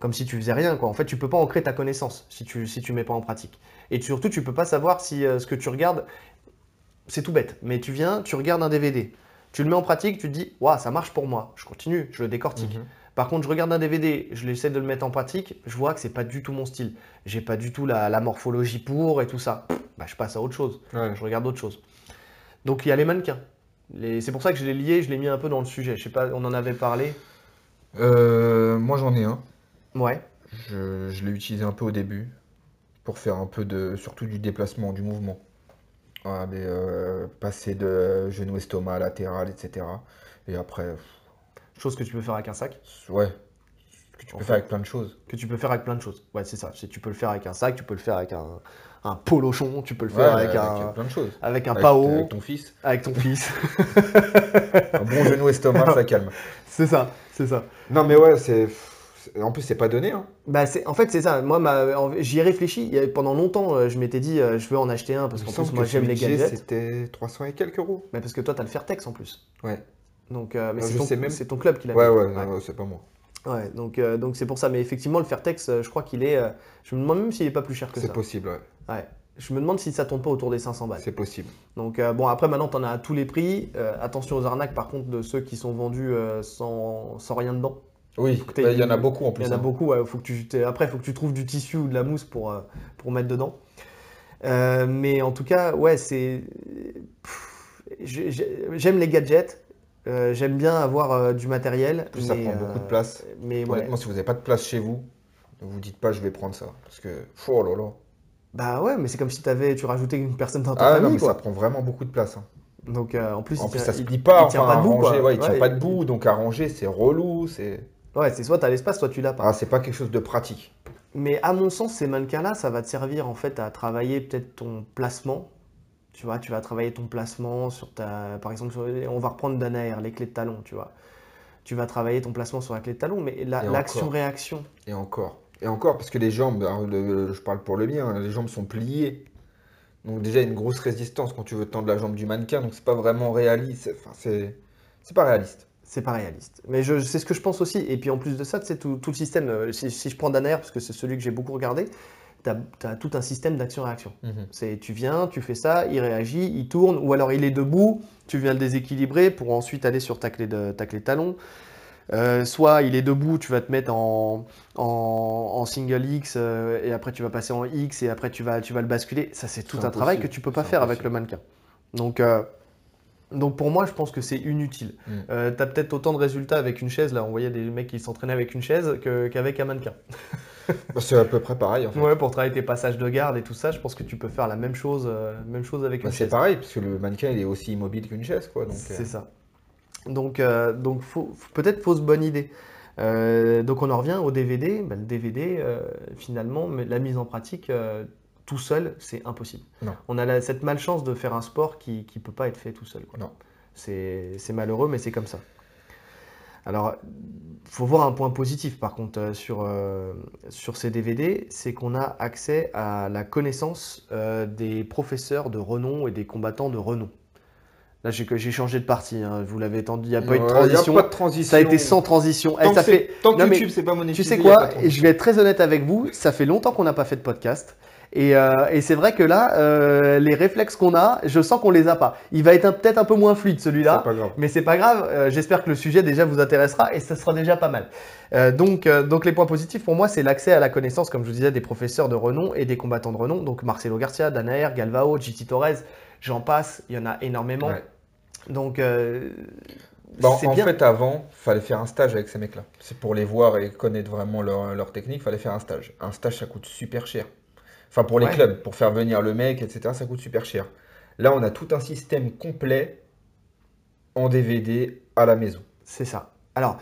[SPEAKER 1] comme si tu faisais rien. En fait, tu peux pas ancrer ta connaissance si tu, si tu mets pas en pratique. Et surtout, tu peux pas savoir si euh, ce que tu regardes, c'est tout bête, mais tu viens, tu regardes un DVD, tu le mets en pratique, tu te dis, waouh, ça marche pour moi, je continue, je le décortique.
[SPEAKER 2] Mhm.
[SPEAKER 1] Par contre, je regarde un DVD, je essaie de le mettre en pratique, je vois que c'est pas du tout mon style. J'ai pas du tout la, la morphologie pour et tout ça. Bah, je passe à autre chose.
[SPEAKER 2] Ouais.
[SPEAKER 1] Je regarde autre chose. Donc il y a les mannequins. Les- C'est pour ça que je l'ai lié, je l'ai mis un peu dans le sujet. Je sais pas, on en avait parlé.
[SPEAKER 2] Euh, moi, j'en ai un.
[SPEAKER 1] Ouais.
[SPEAKER 2] Je, je l'ai utilisé un peu au début pour faire un peu de, surtout du déplacement, du mouvement. Euh, passer de genou estomac latéral, etc. Et après,
[SPEAKER 1] Chose que tu peux faire avec un sac,
[SPEAKER 2] ouais, que tu
[SPEAKER 1] En
[SPEAKER 2] peux
[SPEAKER 1] fait.
[SPEAKER 2] faire avec plein de choses.
[SPEAKER 1] que tu peux faire avec plein de choses. Ouais, c'est ça. Tu peux le faire avec un sac, tu peux le faire avec un, un polochon, tu peux le
[SPEAKER 2] Ouais,
[SPEAKER 1] faire avec,
[SPEAKER 2] avec
[SPEAKER 1] un,
[SPEAKER 2] plein de choses.
[SPEAKER 1] avec un
[SPEAKER 2] Avec,
[SPEAKER 1] pao,
[SPEAKER 2] avec ton fils.
[SPEAKER 1] avec ton fils.
[SPEAKER 2] Un bon genou estomac, ça calme.
[SPEAKER 1] c'est ça, c'est ça.
[SPEAKER 2] Non, mais ouais, c'est. En plus, c'est pas donné. Hein.
[SPEAKER 1] Bah c'est, en fait, c'est ça. Moi, ma- j'y ai réfléchi. Pendant longtemps, euh, je m'étais dit, euh, je veux en acheter un parce qu'en plus, moi,
[SPEAKER 2] que
[SPEAKER 1] j'aime les gadgets.
[SPEAKER 2] C'était 300 et quelques euros.
[SPEAKER 1] Mais parce que toi, t'as le Fairtex en plus.
[SPEAKER 2] Ouais.
[SPEAKER 1] Donc, euh, mais
[SPEAKER 2] Euh,
[SPEAKER 1] c'est ton,
[SPEAKER 2] sais même-
[SPEAKER 1] c'est ton club qui l'a
[SPEAKER 2] Ouais,
[SPEAKER 1] fait.
[SPEAKER 2] ouais, non, c'est pas moi.
[SPEAKER 1] Ouais, donc, euh, donc c'est pour ça. Mais effectivement, le Fairtex, je crois qu'il est. je me demande même s'il est pas plus cher que
[SPEAKER 2] C'est
[SPEAKER 1] ça.
[SPEAKER 2] possible, ouais.
[SPEAKER 1] Ouais. Je me demande si ça tourne pas autour des 500 balles.
[SPEAKER 2] C'est possible.
[SPEAKER 1] Donc euh, bon, après maintenant, t'en as à tous les prix. Attention aux arnaques, par contre, de ceux qui sont vendus sans, sans rien dedans.
[SPEAKER 2] Oui, bah, il y en a beaucoup en
[SPEAKER 1] Il
[SPEAKER 2] plus.
[SPEAKER 1] y en a
[SPEAKER 2] hein.
[SPEAKER 1] beaucoup. ouais, faut que tu, après, il faut que tu trouves du tissu ou de la mousse pour, pour mettre dedans. Mais en tout cas, ouais, c'est. J'aime les gadgets. Euh, J'aime bien avoir euh, du matériel.
[SPEAKER 2] Plus, ça prend beaucoup de
[SPEAKER 1] euh,
[SPEAKER 2] place.
[SPEAKER 1] Mais ouais.
[SPEAKER 2] Honnêtement, si vous n'avez pas de place chez vous, ne vous dites pas je vais prendre ça. Parce que, oh là là.
[SPEAKER 1] Bah ouais, mais c'est comme si avais, tu rajoutais une personne dans ta
[SPEAKER 2] Ah non,
[SPEAKER 1] famille,
[SPEAKER 2] mais ça prend vraiment beaucoup de place. hein.
[SPEAKER 1] Donc euh, en plus,
[SPEAKER 2] En
[SPEAKER 1] il
[SPEAKER 2] plus,
[SPEAKER 1] tient-
[SPEAKER 2] ça se plie pas.
[SPEAKER 1] il tient pas debout,
[SPEAKER 2] ouais, il tient pas debout. Donc, arranger, c'est relou. C'est
[SPEAKER 1] Ouais, c'est soit t'as l'espace, soit tu l'as pas.
[SPEAKER 2] ah, c'est pas quelque chose de pratique.
[SPEAKER 1] Mais à mon sens, ces mannequins-là, ça va te servir en fait à travailler peut-être ton placement. Tu vois, tu vas travailler ton placement sur ta. Par exemple, sur- on va reprendre Danaer, les clés de talon, tu vois. Tu vas travailler ton placement sur la clé de talon, mais la-
[SPEAKER 2] Et
[SPEAKER 1] l'action-réaction.
[SPEAKER 2] Et encore. Et encore, parce que les jambes, le- je parle pour le mien, hein, les jambes sont pliées. Donc, déjà, il y a une grosse résistance quand tu veux tendre la jambe du mannequin. Donc, c'est pas vraiment réaliste. Enfin, c'est pas réaliste.
[SPEAKER 1] C'est pas réaliste. Mais je, c'est ce que je pense aussi. Et puis en plus de ça, c'est tout, tout le système. euh, Si, si je prends Danaer, parce que c'est celui que j'ai beaucoup regardé, tu as, tout un système d'action-réaction. C'est tu viens, tu fais ça, il réagit, il tourne, ou alors il est debout, tu viens le déséquilibrer pour ensuite aller sur ta clé de, ta clé talon. Euh, soit il est debout, tu vas te mettre en, en, en single X euh, et après tu vas passer en X et après tu vas, tu vas le basculer. Ça, c'est tout un travail que tu peux pas faire avec le mannequin. Donc, euh, donc pour moi, je pense que c'est inutile.
[SPEAKER 2] Mm.
[SPEAKER 1] Euh, tu as peut-être autant de résultats avec une chaise. Là, on voyait des mecs qui s'entraînaient avec une chaise qu'avec un mannequin.
[SPEAKER 2] Bah, c'est à peu près pareil. En fait.
[SPEAKER 1] Ouais, pour travailler tes passages de garde et tout ça, je pense que tu peux faire la même chose, euh, même chose avec
[SPEAKER 2] Bah,
[SPEAKER 1] une
[SPEAKER 2] c'est
[SPEAKER 1] chaise.
[SPEAKER 2] pareil, parce que le mannequin il est aussi immobile qu'une chaise. Quoi, donc, euh,
[SPEAKER 1] C'est ça. Donc, donc peut-être fausse bonne idée. Donc on en revient au DVD. Ben, le DVD, finalement, mais la mise en pratique tout seul, c'est impossible.
[SPEAKER 2] Non.
[SPEAKER 1] On a la- cette malchance de faire un sport qui ne peut pas être fait tout seul. quoi.
[SPEAKER 2] Non.
[SPEAKER 1] C'est c'est malheureux, mais c'est comme ça. Alors, faut voir un point positif par contre euh, sur, euh, sur ces DVD, c'est qu'on a accès à la connaissance euh, des professeurs de renom et des combattants de renom. Là, j'ai changé de partie. hein. Vous l'avez entendu, il n'y a pas eu de transition.
[SPEAKER 2] pas de transition.
[SPEAKER 1] Ça a été sans transition. Eh,
[SPEAKER 2] Tant
[SPEAKER 1] ça
[SPEAKER 2] que
[SPEAKER 1] fait...
[SPEAKER 2] tant que
[SPEAKER 1] Non, mais
[SPEAKER 2] YouTube, c'est pas monétisé.
[SPEAKER 1] Tu sais quoi. Je vais être très honnête avec vous. Ça fait longtemps qu'on n'a pas fait de podcast. Et, euh, et c'est vrai que là, euh, les réflexes qu'on a, je sens qu'on les a pas. Il va être peut-être un peu moins fluide celui-là. Mais c'est pas grave, euh, j'espère que le sujet déjà vous intéressera et ça sera déjà pas mal. Donc, donc les points positifs pour moi, c'est l'accès à la connaissance, comme je vous disais, des professeurs de renom et des combattants de renom. Donc Marcelo Garcia, Danaer, Galvao, Giti Torres, j'en passe, il y en a énormément.
[SPEAKER 2] Ouais.
[SPEAKER 1] Donc
[SPEAKER 2] Bon, en
[SPEAKER 1] bien.
[SPEAKER 2] fait, avant, fallait faire un stage avec ces mecs-là. C'est pour les voir et connaître vraiment leur, leur technique, fallait faire un stage. Un stage, ça coûte super cher. Enfin, pour les
[SPEAKER 1] Ouais.
[SPEAKER 2] clubs, pour faire venir le mec, etc., ça coûte super cher. Là, on a tout un système complet en DVD à la maison.
[SPEAKER 1] C'est ça. Alors,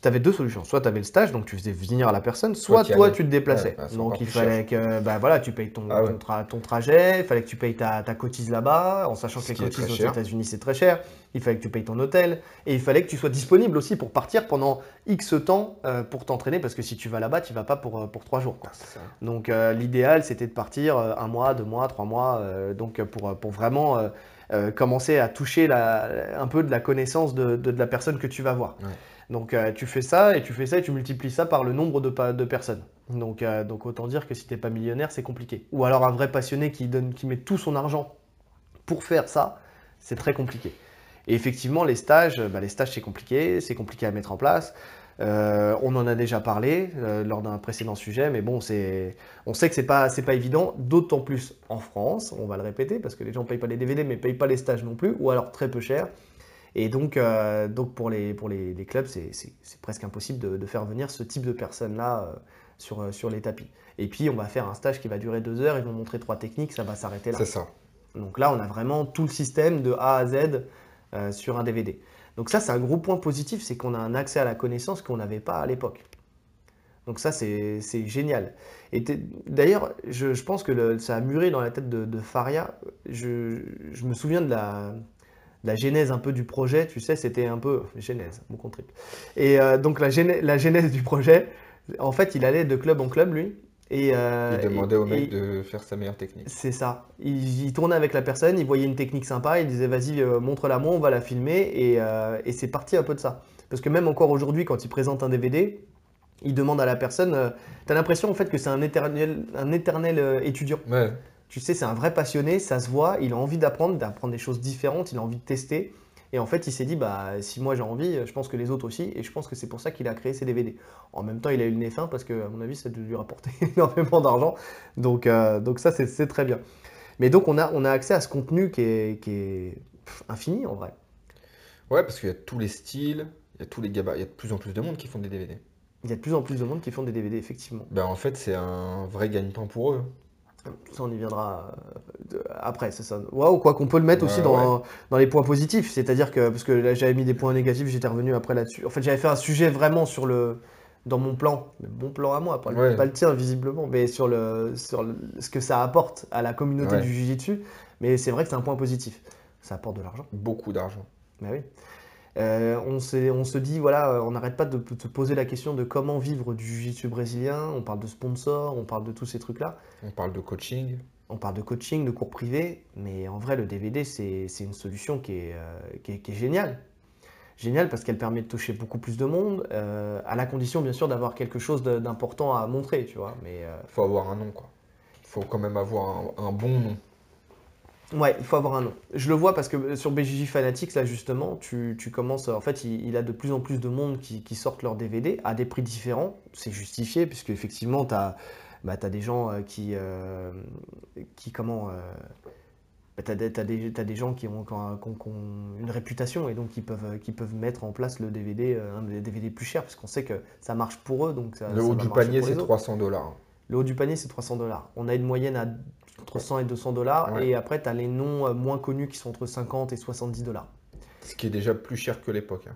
[SPEAKER 1] tu avais deux solutions. Soit tu avais le stage, donc tu faisais venir la personne, soit toi tu te déplaçais.
[SPEAKER 2] Ouais,
[SPEAKER 1] donc il fallait que bah, voilà, tu payes ton,
[SPEAKER 2] Ah ouais.
[SPEAKER 1] ton, tra- ton trajet, il fallait que tu payes ta, ta cotise là-bas, en sachant que les cotises aux. États-Unis c'est très cher. Il fallait que tu payes ton hôtel et il fallait que tu sois disponible aussi pour partir pendant X temps euh, pour t'entraîner parce que si tu vas là-bas, tu vas pas pour, euh, pour trois jours. quoi.
[SPEAKER 2] Ça.
[SPEAKER 1] Donc euh, l'idéal, c'était de partir un mois, deux mois, trois mois, euh, donc pour, pour vraiment commencer à toucher la- un peu de la connaissance de, de- de la personne que tu vas voir.
[SPEAKER 2] Ouais.
[SPEAKER 1] Donc euh, tu fais ça et tu fais ça et tu multiplies ça par le nombre de, personnes. Donc, euh, donc autant dire que si t'es pas millionnaire, c'est compliqué. Ou alors un vrai passionné qui, donne, qui met tout son argent pour faire ça, c'est très compliqué. Et effectivement, les stages, bah, les stages c'est compliqué, c'est compliqué à mettre en place. Euh, on en a déjà parlé lors d'un précédent sujet, mais bon, on sait que c'est pas, pas évident, d'autant plus en France, on va le répéter, parce que les gens payent pas les DVD, mais payent pas les stages non plus, ou alors très peu cher. Et donc, euh, donc pour les, pour les, les clubs, c'est, presque impossible de, de faire venir ce type de personnes-là euh, sur, euh, sur les tapis. Et puis, on va faire un stage qui va durer deux heures, ils vont montrer trois techniques, ça va s'arrêter là.
[SPEAKER 2] C'est ça.
[SPEAKER 1] Donc là, on a vraiment tout le système de A à Z euh, sur un DVD. Donc ça, c'est un gros point positif, c'est qu'on a un accès à la connaissance qu'on n'avait pas à l'époque. Donc ça, c'est génial. Et d'ailleurs, je, je pense que le- ça a mûri dans la tête de, de Faria. Je, je me souviens de la, la genèse un peu du projet, tu sais, c'était un peu... Genèse, mon contrib. Et euh, donc la, genèse du projet, en fait, il allait de club en club, lui. Et, euh,
[SPEAKER 2] Il demandait au mec
[SPEAKER 1] et-
[SPEAKER 2] de faire sa meilleure technique.
[SPEAKER 1] c'est ça. Il, il tournait avec la personne, il voyait une technique sympa, il disait vas-y, euh, montre-la moi, on va la filmer. Et, euh, et c'est parti un peu de ça. Parce que même encore aujourd'hui, quand il présente un DVD, il demande à la personne, euh, t'as l'impression en fait que c'est un éternel, un éternel étudiant?
[SPEAKER 2] Ouais.
[SPEAKER 1] Tu sais, c'est un vrai passionné, ça se voit, il a envie d'apprendre, d'apprendre des choses différentes, il a envie de tester. Et en fait, il s'est dit, bah, si moi j'ai envie, je pense que les autres aussi. Et je pense que c'est pour ça qu'il a créé ces DVD. En même temps, il a eu le nez fin parce que, à mon avis, ça a dû lui rapporter énormément d'argent. Donc, euh, donc ça, c'est très bien. Mais donc, on a, on a accès à ce contenu qui est, qui est pff, infini en vrai.
[SPEAKER 2] Ouais, parce qu'il y a tous les styles, il y a tous les gabarits, il y a de plus en plus de monde qui font des DVD.
[SPEAKER 1] Il y a de plus en plus de monde qui font des DVD, effectivement.
[SPEAKER 2] Ben, en fait, c'est un vrai gagne-pain pour eux.
[SPEAKER 1] Ça, on y viendra euh, après, c'est ça. Waouh, quoi qu'on peut le mettre aussi dans, dans les points positifs. C'est-à-dire que, parce que là, j'avais mis des points négatifs, j'étais revenu après là-dessus. En fait, j'avais fait un sujet vraiment sur le. Dans mon plan, bon plan à moi, pas, le-
[SPEAKER 2] Ouais.
[SPEAKER 1] pas le tien visiblement, mais sur, le, sur le- ce que ça apporte à la communauté
[SPEAKER 2] Ouais.
[SPEAKER 1] du Jiu-Jitsu. Mais c'est vrai que c'est un point positif. Ça apporte de l'argent.
[SPEAKER 2] Beaucoup d'argent.
[SPEAKER 1] Bah oui. Euh, on, on se dit, voilà, euh, on n'arrête pas de se poser la question de comment vivre du Jiu-Jitsu brésilien. On parle de sponsors, on parle de tous ces trucs-là.
[SPEAKER 2] On parle de coaching.
[SPEAKER 1] On parle de coaching, de cours privés, mais en vrai, le DVD, c'est une solution qui est, euh, qui est, qui est géniale. Géniale parce qu'elle permet de toucher beaucoup plus de monde, euh, à la condition, bien sûr, d'avoir quelque chose d'important à montrer, tu vois. Mais
[SPEAKER 2] faut avoir un nom, quoi. faut quand même avoir un, un bon nom.
[SPEAKER 1] Ouais, il faut avoir un nom. Je le vois parce que euh, sur BJJ Fanatics, là, justement, tu, tu commences. En fait, il, il a de plus en plus de monde qui, qui sortent leurs DVD à des prix différents. C'est justifié, puisque effectivement, tu as, des gens euh, qui, euh, qui. Comment. euh, bah, t'as des, t'as des, gens qui ont, qui ont- qui une réputation et donc qui peuvent, qui peuvent mettre en place le DVD, euh, un des DVD plus cher, parce qu'on sait que ça marche pour eux. Donc ça,
[SPEAKER 2] Le haut du panier, c'est
[SPEAKER 1] autres.
[SPEAKER 2] 300 dollars.
[SPEAKER 1] Le haut du panier, c'est 300 dollars. On a une moyenne à entre 100 et 200 dollars.
[SPEAKER 2] Ouais.
[SPEAKER 1] Et après, tu as les noms euh, moins connus qui sont entre 50 et 70 dollars.
[SPEAKER 2] Ce qui est déjà plus cher que l'époque. hein.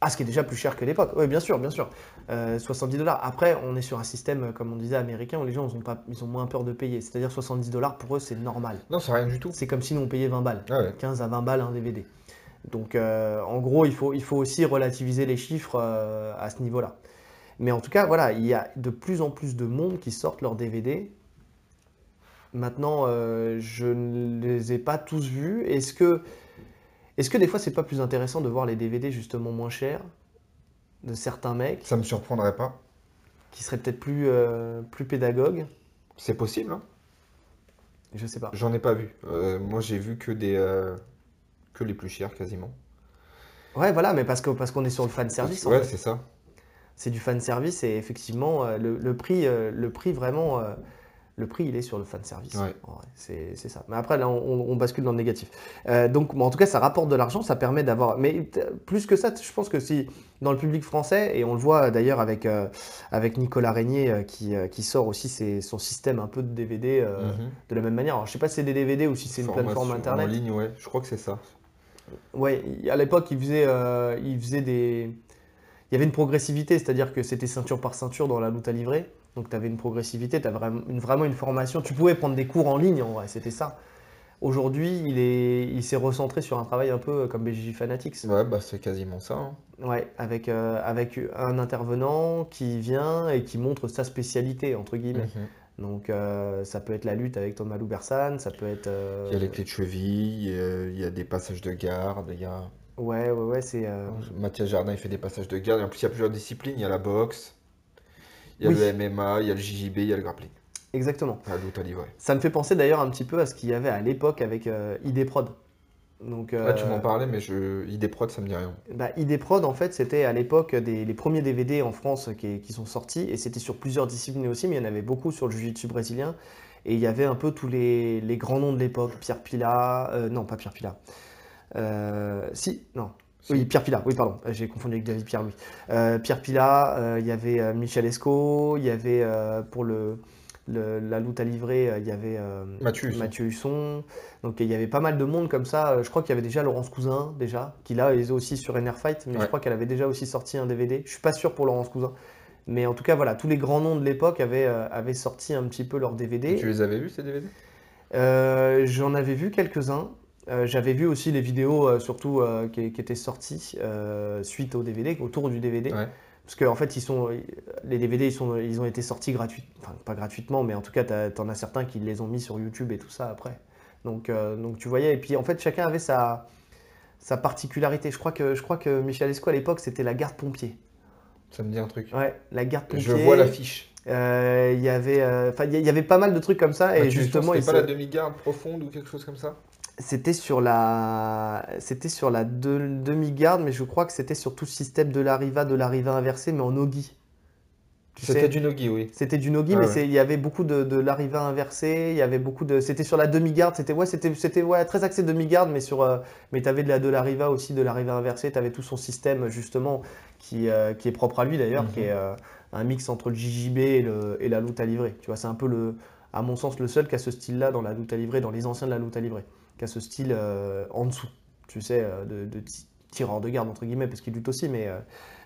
[SPEAKER 1] Ah, ce qui est déjà plus cher que l'époque. Oui, bien sûr, bien sûr. Euh, 70 dollars. Après, on est sur un système, euh, comme on disait, américain, où les gens ils ont, pas, ils ont moins peur de payer. C'est-à-dire 70 dollars, pour eux, c'est normal.
[SPEAKER 2] Non, c'est rien du tout.
[SPEAKER 1] C'est comme si nous, on payait 20 balles.
[SPEAKER 2] Ah ouais.
[SPEAKER 1] 15 à 20 balles un DVD. Donc, euh, en gros, il faut, il faut aussi relativiser les chiffres euh, à ce niveau-là. Mais en tout cas, voilà, il y a de plus en plus de monde qui sortent leurs DVD. Maintenant, euh, je ne les ai pas tous vus. Est-ce que Est-ce que des fois, c'est pas plus intéressant de voir les DVD justement moins chers de certains mecs
[SPEAKER 2] Ça me surprendrait pas.
[SPEAKER 1] qui seraient peut-être plus, euh, plus pédagogues?
[SPEAKER 2] C'est possible, hein
[SPEAKER 1] Je sais pas.
[SPEAKER 2] J'en ai pas vu. Euh, moi, j'ai vu que des que les plus chers quasiment.
[SPEAKER 1] Ouais, voilà, mais parce que parce qu'on est sur le fan service.
[SPEAKER 2] Ouais, c'est ça.
[SPEAKER 1] C'est du fan service et effectivement, le, le prix, le prix vraiment, le prix, il est sur le fan service.
[SPEAKER 2] Ouais.
[SPEAKER 1] C'est ça. Mais après, là, on, on bascule dans le négatif. Euh, donc, bon, en tout cas, ça rapporte de l'argent, ça permet d'avoir. Mais plus que ça, je pense que si dans le public français, et on le voit d'ailleurs avec, euh, avec Nicolas Régnier euh, qui, euh, qui sort aussi ses- son système un peu de DVD euh,
[SPEAKER 2] Mhm.
[SPEAKER 1] de la même manière. Alors, je sais pas si c'est des DVD ou si c'est une plateforme internet.
[SPEAKER 2] En ligne, ouais. Je crois que c'est ça.
[SPEAKER 1] Ouais, à l'époque, il faisait, euh, il faisait des. Il y avait une progressivité, c'est-à-dire que c'était ceinture par ceinture dans la loot à livrer. Donc, tu avais une progressivité, tu vraiment une, vraiment une formation. Tu pouvais prendre des cours en ligne, en vrai, c'était ça. Aujourd'hui, il est, il s'est recentré sur un travail un peu comme BJJ Fanatics.
[SPEAKER 2] Ouais, bah c'est quasiment ça. hein.
[SPEAKER 1] Ouais, avec, euh, avec un intervenant qui vient et qui montre sa spécialité, entre guillemets.
[SPEAKER 2] Mhm.
[SPEAKER 1] Donc, euh, ça peut être la lutte avec Thomas Loubersan, ça peut être. euh,
[SPEAKER 2] Il y a les clés de cheville, euh, il y a des passages de garde, il y a...
[SPEAKER 1] Ouais, ouais, ouais, c'est. euh,
[SPEAKER 2] Mathias Jardin, il fait des passages de garde. Et en plus, il y a plusieurs disciplines. Il y a la boxe, il y a
[SPEAKER 1] Oui.
[SPEAKER 2] le MMA, il y a le JJB, il y a le grappling.
[SPEAKER 1] Exactement.
[SPEAKER 2] À livrer.
[SPEAKER 1] Ça me fait penser d'ailleurs un petit peu à ce qu'il y avait à l'époque avec euh, ID Prod. Donc,
[SPEAKER 2] Là, tu
[SPEAKER 1] euh,
[SPEAKER 2] m'en parlais, mais je... ID Prod, ça me dit rien.
[SPEAKER 1] bah, ID Prod, en fait, c'était à l'époque des les premiers DVD en France qui, qui sont sortis, et c'était sur plusieurs disciplines aussi, mais il y en avait beaucoup sur le jiu-jitsu brésilien, et il y avait un peu tous les, les grands noms de l'époque, Pierre Pila, euh, non, pas Pierre Pila, Euh, si, non, oui, Pierre Pila, oui, pardon, j'ai confondu avec David Pierre Louis. Euh, Pierre Pila, euh, il y avait euh, Michel Esco, il y avait euh, pour le, le- la lutte à livrer, il y avait euh,
[SPEAKER 2] Mathieu Husson.
[SPEAKER 1] Mathieu Husson. Donc il y avait pas mal de monde comme ça. Je crois qu'il y avait déjà Laurence Cousin, déjà, qui là est aussi sur NR Fight, mais je crois qu'elle avait déjà aussi sorti un DVD. Je suis pas sûr pour Laurence Cousin. Mais en tout cas, voilà, tous les grands noms de l'époque avaient, euh, avaient sorti un petit peu leur
[SPEAKER 2] Et
[SPEAKER 1] DVD.
[SPEAKER 2] tu les avais vus, ces DVD?
[SPEAKER 1] Euh, j'en avais vu quelques-uns. Euh, j'avais vu aussi les vidéos, euh, surtout euh, qui, qui étaient sorties suite au DVD, autour du DVD.
[SPEAKER 2] Ouais.
[SPEAKER 1] Parce qu'en fait, ils sont, les DVD, ils, sont, ils ont été sortis gratuitement, enfin pas gratuitement, mais en tout cas, t'as- t'en as certains qui les ont mis sur YouTube et tout ça après. Donc, donc tu voyais, et puis en fait, chacun avait sa, sa particularité. Je crois que, je crois que Michel Esco à l'époque, c'était la garde pompier.
[SPEAKER 2] Ça me dit un truc.
[SPEAKER 1] Ouais, la garde pompier.
[SPEAKER 2] Je vois l'affiche.
[SPEAKER 1] Euh, Il y avait, pas mal de trucs comme ça, et
[SPEAKER 2] Mathieu Husson,
[SPEAKER 1] justement,
[SPEAKER 2] c'était pas
[SPEAKER 1] se-
[SPEAKER 2] la demi-garde profonde ou quelque chose comme ça?
[SPEAKER 1] C'était sur la, c'était sur la demi-garde, mais je crois que c'était sur tout le système de l'Ariva, de l'Ariva inversé, mais en nogi.
[SPEAKER 2] C'était du nogi, oui.
[SPEAKER 1] c'était du nogi,
[SPEAKER 2] Ah
[SPEAKER 1] mais
[SPEAKER 2] ouais.
[SPEAKER 1] il y avait beaucoup de, de l'Ariva inversé, il y avait beaucoup de, c'était sur la demi-garde, c'était ouais, c'était, c'était ouais, très axé demi-garde, mais sur, euh, mais t'avais de la de aussi, de l'Ariva inversé, t'avais tout son système justement qui, euh, qui est propre à lui d'ailleurs,
[SPEAKER 2] Mhm.
[SPEAKER 1] qui est euh, un mix entre le JJB et, le, et la lutte à livrer. Tu vois, c'est un peu le, à mon sens, le seul qui a ce style-là dans la lutte à livrer, dans les anciens de la lutte à livrer, qui a ce style euh, en dessous, tu sais, euh, de, de ti- tireur de garde entre guillemets, parce qu'il lutte aussi, mais, euh,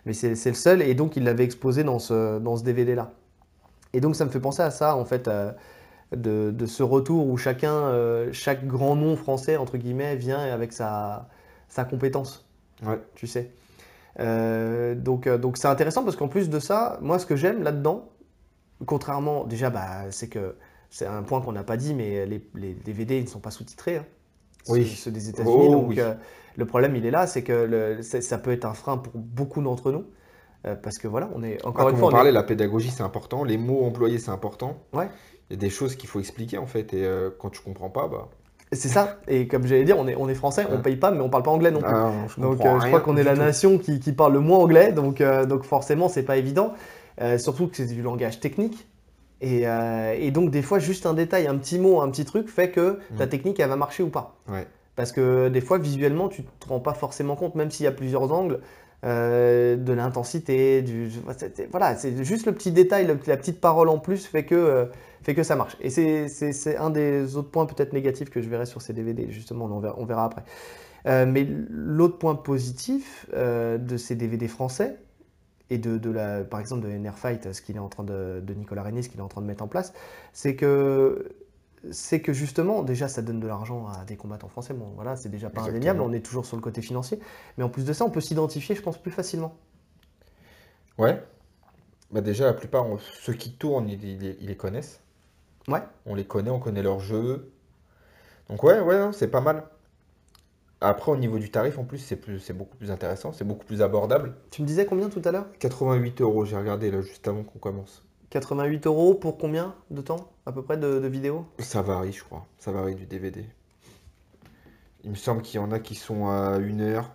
[SPEAKER 1] mais c'est, le seul, et donc il l'avait exposé dans ce, dans ce DVD-là. Et donc ça me fait penser à ça, en fait, euh, de, de ce retour où chacun, chaque grand nom français, entre guillemets, vient avec sa, sa compétence,
[SPEAKER 2] Ouais.
[SPEAKER 1] tu sais. Donc donc c'est intéressant parce qu'en plus de ça, moi ce que j'aime là-dedans, contrairement, déjà, bah, c'est que c'est un point qu'on n'a pas dit, mais les, les DVD ils ne sont pas sous-titrés. hein.
[SPEAKER 2] Oui.
[SPEAKER 1] Ceux, des États-Unis.
[SPEAKER 2] Oh,
[SPEAKER 1] donc
[SPEAKER 2] oui.
[SPEAKER 1] euh, le problème il est là, c'est que le- ça peut être un frein pour beaucoup d'entre nous. euh, parce que voilà, on est encore
[SPEAKER 2] Ah,
[SPEAKER 1] une
[SPEAKER 2] comme
[SPEAKER 1] fois.
[SPEAKER 2] on
[SPEAKER 1] on est-
[SPEAKER 2] parlait, la pédagogie, c'est important. Les mots employés, c'est important.
[SPEAKER 1] Ouais.
[SPEAKER 2] Il y a des choses qu'il faut expliquer, en fait. Et euh, quand tu comprends pas, bah...
[SPEAKER 1] C'est ça. Et comme j'allais dire, on est, on est français, on
[SPEAKER 2] Ouais.
[SPEAKER 1] paye pas, mais on parle pas anglais non plus.
[SPEAKER 2] Ah, je
[SPEAKER 1] Donc je crois qu'on est la
[SPEAKER 2] tout.
[SPEAKER 1] nation qui, qui parle le moins anglais, donc, donc forcément c'est pas évident. Surtout que c'est du langage technique. Et, euh, et donc des fois juste un détail, un petit mot, un petit truc fait que ta
[SPEAKER 2] Mm.
[SPEAKER 1] technique elle va marcher ou pas.
[SPEAKER 2] Ouais.
[SPEAKER 1] Parce que des fois visuellement tu te rends pas forcément compte, même s'il y a plusieurs angles, euh, de l'intensité, du voilà, c'est juste le petit détail, la petite parole en plus fait que euh, fait que ça marche. Et c'est- un des autres points peut-être négatifs que je verrai sur ces DVD, justement, on verra, on verra après. Mais l'autre point positif de ces DVD français, et de, de la, par exemple de NR Fight, ce qu'il est en train de, de Nicolas René, ce qu'il est en train de mettre en place, c'est que c'est que justement, déjà, ça donne de l'argent à des combattants français. Bon, voilà, c'est déjà pas indéniable, on est toujours sur le côté financier. Mais en plus de ça, on peut s'identifier, je pense, plus facilement.
[SPEAKER 2] Ouais. Bah déjà, la plupart, on- ceux qui tournent, ils, ils- ils les connaissent.
[SPEAKER 1] Ouais.
[SPEAKER 2] On les connaît, on connaît leur jeu. Donc ouais, ouais, c'est pas mal. Après, au niveau du tarif, en plus, c'est beaucoup plus intéressant, c'est beaucoup plus abordable.
[SPEAKER 1] Tu me disais combien tout à l'heure?
[SPEAKER 2] 88 euros, j'ai regardé là juste avant qu'on commence.
[SPEAKER 1] 88 euros pour combien de temps à peu près de, de vidéos
[SPEAKER 2] Ça varie, je crois. Ça varie du DVD. Il me semble qu'il y en a qui sont à une heure,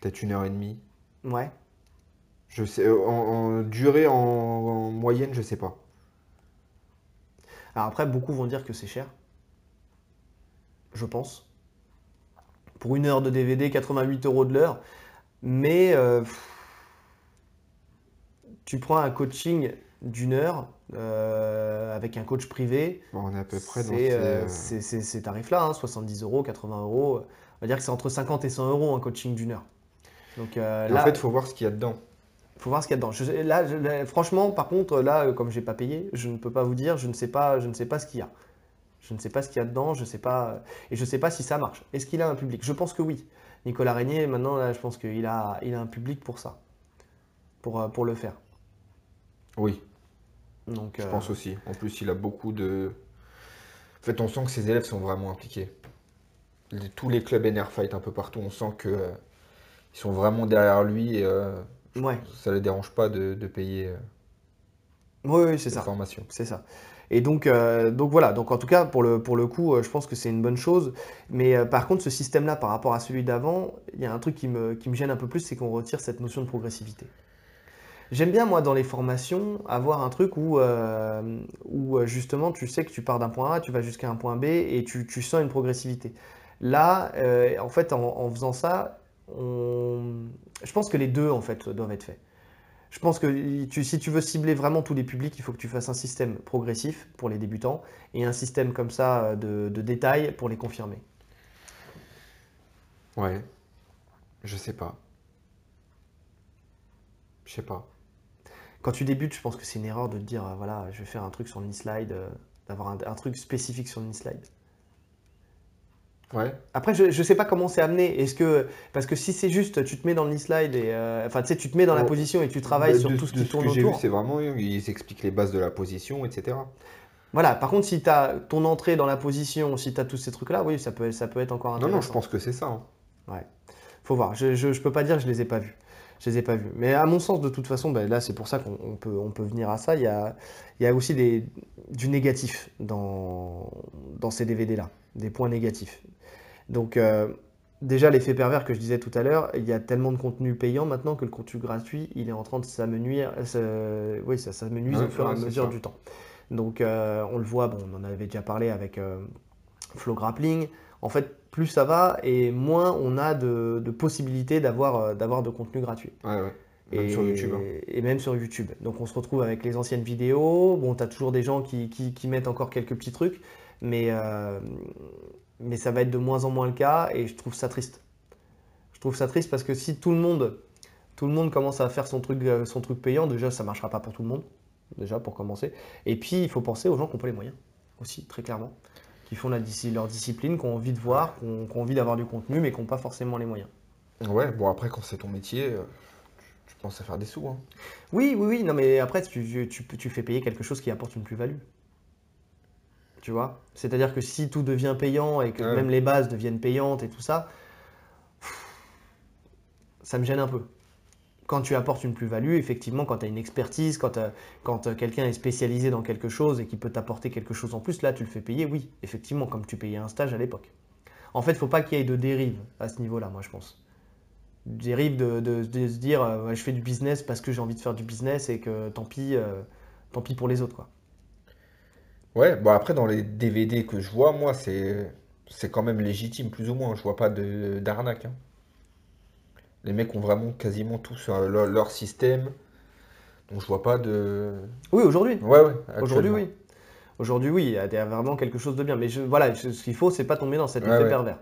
[SPEAKER 2] peut-être une heure et demie.
[SPEAKER 1] Ouais.
[SPEAKER 2] Je sais, euh, en, en durée en, en moyenne, je sais pas.
[SPEAKER 1] Alors après, beaucoup vont dire que c'est cher. Je pense. Pour une heure de DVD, 88 euros de l'heure. Mais euh, tu prends un coaching d'une heure euh, avec un coach privé.
[SPEAKER 2] Bon, on est à peu près dans ces,
[SPEAKER 1] tarifs-là, hein, 70 euros, 80 euros. On va dire que c'est entre 50 et 100 euros un coaching d'une heure. Donc euh, là,
[SPEAKER 2] en fait, il faut voir ce qu'il y a dedans.
[SPEAKER 1] faut voir ce qu'il y a dedans. Je là, je- là, franchement, par contre, là, comme j'ai pas payé, je ne peux pas vous dire, je ne sais pas, je ne sais pas ce qu'il y a. Je ne sais pas ce qu'il y a dedans, je sais pas, et je sais pas si ça marche. Est-ce qu'il a un public? Je pense que oui. Nicolas Régnier, maintenant, là, je pense qu'il a, il a un public pour ça, pour, euh, pour le faire.
[SPEAKER 2] Oui,
[SPEAKER 1] Donc,
[SPEAKER 2] je
[SPEAKER 1] euh,
[SPEAKER 2] pense aussi. En plus, il a beaucoup de. En fait, on sent que ses élèves sont vraiment impliqués. Les- tous les clubs NR Fight un peu partout, on sent que euh, ils sont vraiment derrière lui et euh,
[SPEAKER 1] ouais,
[SPEAKER 2] ça ne les dérange pas de, de payer
[SPEAKER 1] oui, oui, c'est ça.
[SPEAKER 2] formation.
[SPEAKER 1] C'est ça. Et donc, euh, donc voilà, donc en tout cas, pour le, pour le coup, euh, je pense que c'est une bonne chose. Mais euh, par contre, ce système-là, par rapport à celui d'avant, il y a un truc qui me, qui me gêne un peu plus, c'est qu'on retire cette notion de progressivité. J'aime bien, moi, dans les formations, avoir un truc où, où justement, tu sais que tu pars d'un point A, tu vas jusqu'à un point B et tu, tu sens une progressivité. Là, en fait, en, en faisant ça, on... je pense que les deux, en fait, doivent être faits. Je pense que tu- si tu veux cibler vraiment tous les publics, il faut que tu fasses un système progressif pour les débutants et un système comme ça euh, de, de détail pour les confirmer.
[SPEAKER 2] Ouais, je sais pas. Je sais pas.
[SPEAKER 1] Quand tu débutes, je pense que c'est une erreur de te dire, euh, voilà, je vais faire un truc sur le slide, d'avoir un, un truc spécifique sur le slide.
[SPEAKER 2] Ouais,
[SPEAKER 1] Après, je ne sais pas comment c'est amené. Est-ce que parce que si c'est juste, tu te mets dans le slide et euh, enfin, tu sais, tu te mets dans la position et tu travailles sur
[SPEAKER 2] de-
[SPEAKER 1] tout ce qui tourne
[SPEAKER 2] que
[SPEAKER 1] autour.
[SPEAKER 2] c'est vraiment, ils expliquent les bases de la position, etc.
[SPEAKER 1] Voilà. Par contre, si tu as ton entrée dans la position, si tu as tous ces trucs-là, oui, ça peut, ça peut être encore
[SPEAKER 2] Non,
[SPEAKER 1] intéressant.
[SPEAKER 2] non, je pense que c'est ça. hein.
[SPEAKER 1] Faut voir. Je, je peux pas dire que je les ai pas vus. Je les ai pas vus. Mais à mon sens, de toute façon, ben là, c'est pour ça qu'on on peut, on peut venir à ça. Il y a, il y a aussi des, du négatif dans, dans ces DVD-là, des points négatifs. Donc, euh, déjà, l'effet pervers que je disais tout à l'heure, il y a tellement de contenu payant maintenant que le contenu gratuit, il est en train de s'amenuire. Oui, ça s'amenuise
[SPEAKER 2] Ouais,
[SPEAKER 1] au fur et à mesure
[SPEAKER 2] ça.
[SPEAKER 1] du temps. Donc, euh, on le voit, bon, on en avait déjà parlé avec euh, Flow Grappling. En fait, plus ça va et moins on a de, de possibilités d'avoir d'avoir de contenu gratuit.
[SPEAKER 2] Ouais, ouais. Même
[SPEAKER 1] et,
[SPEAKER 2] sur YouTube. hein.
[SPEAKER 1] et même sur YouTube. Donc on se retrouve avec les anciennes vidéos. Bon, tu as toujours des gens qui, qui- qui mettent encore quelques petits trucs, mais, euh, mais ça va être de moins en moins le cas et je trouve ça triste. Je trouve ça triste parce que si tout le monde, tout le monde commence à faire son truc, euh, son truc payant, déjà ça marchera pas pour tout le monde, déjà pour commencer. Et puis il faut penser aux gens qui n'ont pas les moyens aussi, très clairement, qui font la, leur discipline, qui ont envie de voir, qui ont, qui ont envie d'avoir du contenu, mais qui n'ont pas forcément les moyens.
[SPEAKER 2] Ouais, bon, après, quand c'est ton métier, euh, tu, tu penses à faire des sous. hein.
[SPEAKER 1] Oui, oui, oui, non, mais après, tu, tu, tu- tu fais payer quelque chose qui apporte une plus-value. Tu vois C'est-à-dire que si tout devient payant et que
[SPEAKER 2] Ouais.
[SPEAKER 1] même les bases deviennent payantes et tout ça, ça me gêne un peu. Quand tu apportes une plus-value, effectivement, quand tu as une expertise, quand, euh, quand euh, quelqu'un est spécialisé dans quelque chose et qui peut t'apporter quelque chose en plus, là, tu le fais payer, oui, effectivement, comme tu payais un stage à l'époque. En fait, il ne faut pas qu'il y ait de dérive à ce niveau-là, moi, je pense. Dérive de, de- de se dire, euh, je fais du business parce que j'ai envie de faire du business et que tant pis, euh, tant pis pour les autres, quoi.
[SPEAKER 2] Ouais, bon, après, dans les DVD que je vois, moi, c'est c'est quand même légitime, plus ou moins. Je vois pas de d'arnaque. hein. Les mecs ont vraiment quasiment tous euh, leur, leur système. Donc, je vois pas de.
[SPEAKER 1] Oui, aujourd'hui.
[SPEAKER 2] Ouais, ouais,
[SPEAKER 1] Aujourd'hui,
[SPEAKER 2] actuellement.
[SPEAKER 1] oui. Aujourd'hui, oui, il y a vraiment quelque chose de bien. Mais je- voilà, ce ce qu'il faut, c'est pas tomber dans cet
[SPEAKER 2] Ouais,
[SPEAKER 1] effet
[SPEAKER 2] ouais.
[SPEAKER 1] pervers.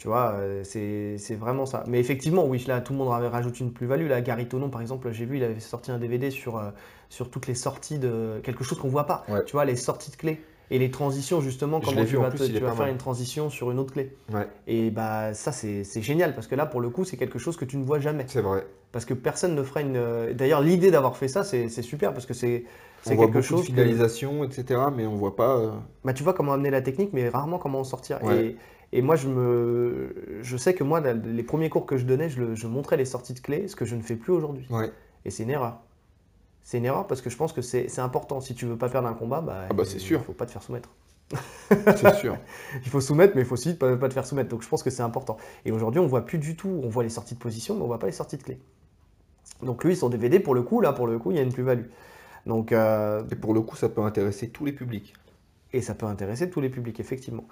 [SPEAKER 1] Tu vois, euh, c'est c'est vraiment ça. Mais effectivement, oui, là, tout le monde avait rajouté une plus-value. Là, Gary Tonon, par exemple, j'ai vu, il avait sorti un DVD sur, euh, sur toutes les sorties de quelque chose qu'on voit pas.
[SPEAKER 2] Ouais.
[SPEAKER 1] Tu vois, les sorties de clés et les transitions, justement, comment tu
[SPEAKER 2] vu,
[SPEAKER 1] vas,
[SPEAKER 2] plus,
[SPEAKER 1] te-
[SPEAKER 2] il
[SPEAKER 1] tu
[SPEAKER 2] est
[SPEAKER 1] vas
[SPEAKER 2] pas
[SPEAKER 1] faire une transition sur une autre clé.
[SPEAKER 2] Ouais,
[SPEAKER 1] Et bah, ça, c'est c'est génial parce que là, pour le coup, c'est quelque chose que tu ne vois jamais.
[SPEAKER 2] c'est vrai.
[SPEAKER 1] Parce que personne ne fera une. euh, D'ailleurs, l'idée d'avoir fait ça, c'est c'est super parce que c'est c'est
[SPEAKER 2] voit
[SPEAKER 1] quelque
[SPEAKER 2] de
[SPEAKER 1] chose. que-
[SPEAKER 2] finalisation, etc. Mais on voit pas. euh,
[SPEAKER 1] bah, tu vois comment amener la technique, mais rarement comment en sortir.
[SPEAKER 2] Ouais.
[SPEAKER 1] Et, Et moi, je, me, je sais que moi, les premiers cours que je donnais, je, le- je montrais les sorties de clés, ce que je ne fais plus aujourd'hui.
[SPEAKER 2] Ouais.
[SPEAKER 1] Et c'est une erreur. C'est une erreur parce que je pense que c'est important. Si tu veux pas perdre un combat, bah,
[SPEAKER 2] Ah bah, c'est
[SPEAKER 1] il
[SPEAKER 2] sûr.
[SPEAKER 1] faut pas te faire soumettre.
[SPEAKER 2] C'est sûr.
[SPEAKER 1] Il faut soumettre, mais il faut aussi pas, pas te faire soumettre. Donc je pense que c'est important. Et aujourd'hui, on voit plus du tout. On voit les sorties de position, mais on voit pas les sorties de clés. Donc lui, son DVD, pour le coup, là, pour le coup, il y a une plus-value. Donc, euh,
[SPEAKER 2] Et pour le coup, ça peut intéresser tous les publics.
[SPEAKER 1] et ça peut intéresser tous les publics, effectivement.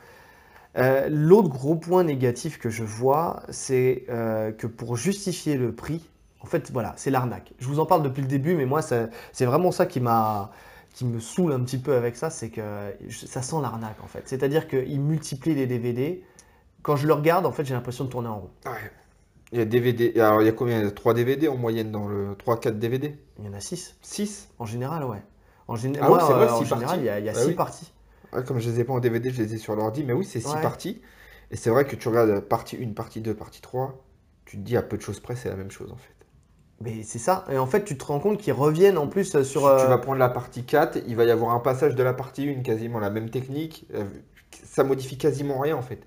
[SPEAKER 1] Euh, L'autre gros point négatif que je vois, c'est euh, que pour justifier le prix, en fait, voilà, c'est l'arnaque. Je vous en parle depuis le début, mais moi, c'est vraiment ça qui m'a qui me saoule un petit peu avec ça, c'est que ça sent l'arnaque en fait. C'est-à-dire qu'ils multiplient les DVD. Quand je le regarde, en fait, j'ai l'impression de tourner en rond.
[SPEAKER 2] Ouais. Il y a DVD. Alors, il y a combien? Il y a 3 DVD en moyenne dans le 3-4 DVD
[SPEAKER 1] Il y en a six,
[SPEAKER 2] 6
[SPEAKER 1] en général, ouais. En,
[SPEAKER 2] Ah
[SPEAKER 1] euh, en général, il y a, il y a
[SPEAKER 2] Ah
[SPEAKER 1] six
[SPEAKER 2] oui.
[SPEAKER 1] parties.
[SPEAKER 2] Comme je les ai pas en DVD, je les ai sur l'ordi. Mais oui, c'est 6
[SPEAKER 1] Ouais.
[SPEAKER 2] parties. Et c'est vrai que tu regardes partie 1, partie 2, partie 3. Tu te dis à peu de choses près, c'est la même chose en fait.
[SPEAKER 1] Mais c'est ça. Et en fait, tu te rends compte qu'ils reviennent en plus euh, sur.
[SPEAKER 2] Tu-
[SPEAKER 1] euh,
[SPEAKER 2] vas prendre la partie 4, il va y avoir un passage de la partie 1, quasiment la même technique. euh, Ça modifie quasiment rien en fait.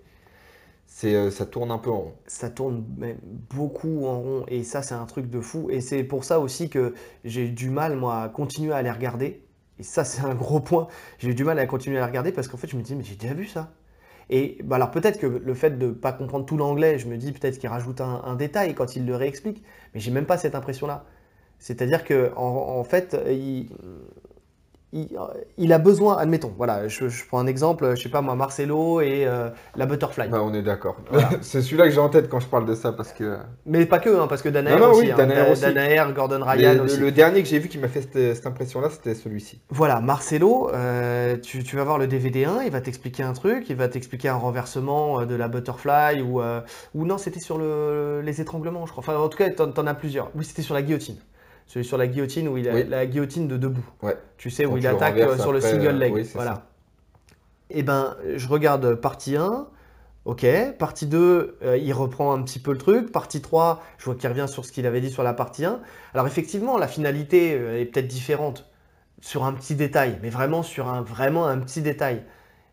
[SPEAKER 2] C'est, euh, ça tourne un peu en rond.
[SPEAKER 1] ça tourne même beaucoup en rond et ça c'est un truc de fou et c'est pour ça aussi que j'ai du mal moi à continuer à les regarder et ça c'est un gros point. J'ai eu du mal à continuer à regarder parce qu'en fait je me dis mais j'ai déjà vu ça. Et bah alors peut-être que le fait de pas comprendre tout l'anglais je me dis peut-être qu'il rajoute un, détail quand il le réexplique mais j'ai même pas cette impression là c'est à dire que fait il, il, il a besoin admettons voilà je, je prends un exemple je sais pas moi Marcelo et euh, la butterfly
[SPEAKER 2] Bah, on est d'accord.
[SPEAKER 1] Voilà.
[SPEAKER 2] c'est celui-là que j'ai en tête quand je parle de ça parce que.
[SPEAKER 1] Mais pas que, hein, parce que Danaher
[SPEAKER 2] Non, non,
[SPEAKER 1] aussi.
[SPEAKER 2] oui,
[SPEAKER 1] hein.
[SPEAKER 2] Danaher aussi.
[SPEAKER 1] Danaher, Gordon Ryan
[SPEAKER 2] le,
[SPEAKER 1] aussi.
[SPEAKER 2] le dernier que j'ai vu qui m'a fait cette, cette impression-là, c'était celui-ci.
[SPEAKER 1] Voilà, Marcelo, euh, tu, tu vas voir le DVD 1, il va t'expliquer un truc, il va t'expliquer un renversement euh, de la butterfly ou, euh, ou non, c'était sur le, les étranglements, je crois. Enfin, en tout cas, t'en, t'en as plusieurs. Oui, c'était sur la guillotine. Celui sur la guillotine où il a
[SPEAKER 2] Oui.
[SPEAKER 1] la guillotine de debout.
[SPEAKER 2] Ouais.
[SPEAKER 1] Tu sais, où il attaque euh, sur le single
[SPEAKER 2] euh,
[SPEAKER 1] leg.
[SPEAKER 2] oui, c'est
[SPEAKER 1] voilà.
[SPEAKER 2] ça.
[SPEAKER 1] Et ben, je regarde partie 1, ok. Partie 2, euh, il reprend un petit peu le truc. Partie 3, je vois qu'il revient sur ce qu'il avait dit sur la partie 1. Alors effectivement, la finalité euh, est peut-être différente sur un petit détail, mais vraiment sur un, vraiment un petit détail.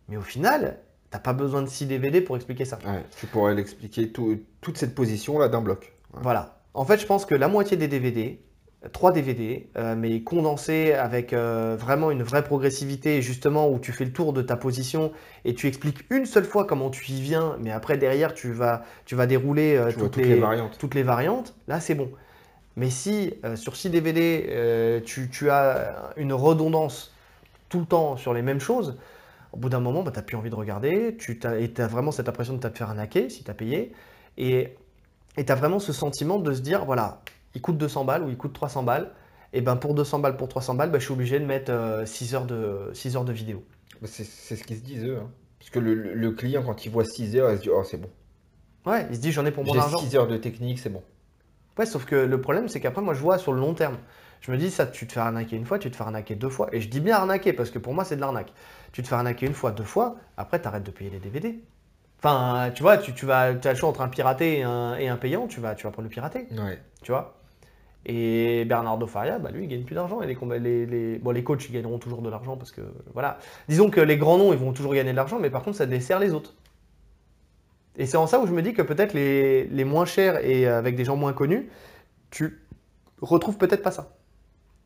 [SPEAKER 1] Mais au final, t'as pas besoin de 6 DVD pour expliquer ça.
[SPEAKER 2] Ouais, tu pourrais l'expliquer tout- toute cette position-là d'un bloc. Ouais.
[SPEAKER 1] Voilà. En fait, je pense que la moitié des DVD, 3 DVD, euh, mais condensés avec euh, vraiment une vraie progressivité, justement, où tu fais le tour de ta position et tu expliques une seule fois comment tu y viens, mais après, derrière, tu vas, tu vas dérouler euh, toutes,
[SPEAKER 2] toutes les variantes.
[SPEAKER 1] toutes les variantes, là, c'est bon. Mais si sur 6 DVD, tu, tu as une redondance tout le temps sur les mêmes choses, au bout d'un moment, bah, tu n'as plus envie de regarder, tu as, et tu as vraiment cette impression de te faire arnaquer si tu as payé, et tu as vraiment ce sentiment de se dire, voilà, il coûte 200 balles ou il coûte 300 balles, et ben pour 200 balles, pour 300 balles, bah, je suis obligé de mettre 6, heures de, 6 heures de vidéo.
[SPEAKER 2] Bah, C'est c'est ce qu'ils se disent eux. hein. Parce que le, le- client, quand il voit 6 heures, il se dit Oh, c'est bon.
[SPEAKER 1] Ouais, il se dit, j'en ai pour mon argent.
[SPEAKER 2] 6 heures de technique, c'est bon.
[SPEAKER 1] Ouais, sauf que le problème, c'est qu'après, moi, je vois sur le long terme. Je me dis, ça, tu te fais arnaquer une fois, tu te fais arnaquer deux fois. Et je dis bien arnaquer, parce que pour moi, c'est de l'arnaque. Tu te fais arnaquer une fois, deux fois, après, tu arrêtes de payer les DVD. Enfin, tu vois, tu, tu vas, as le choix entre un piraté et un, et un payant, tu vas, tu vas prendre le piraté,
[SPEAKER 2] Ouais.
[SPEAKER 1] tu vois? Et Bernardo Faria, bah, lui, il gagne plus d'argent. Et les, les, les, bon, les coachs, ils gagneront toujours de l'argent, parce que, voilà. Disons que les grands noms, ils vont toujours gagner de l'argent, mais par contre, ça dessert les autres. Et c'est en ça où je me dis que peut-être les, moins chers et avec des gens moins connus, tu retrouves peut-être pas ça.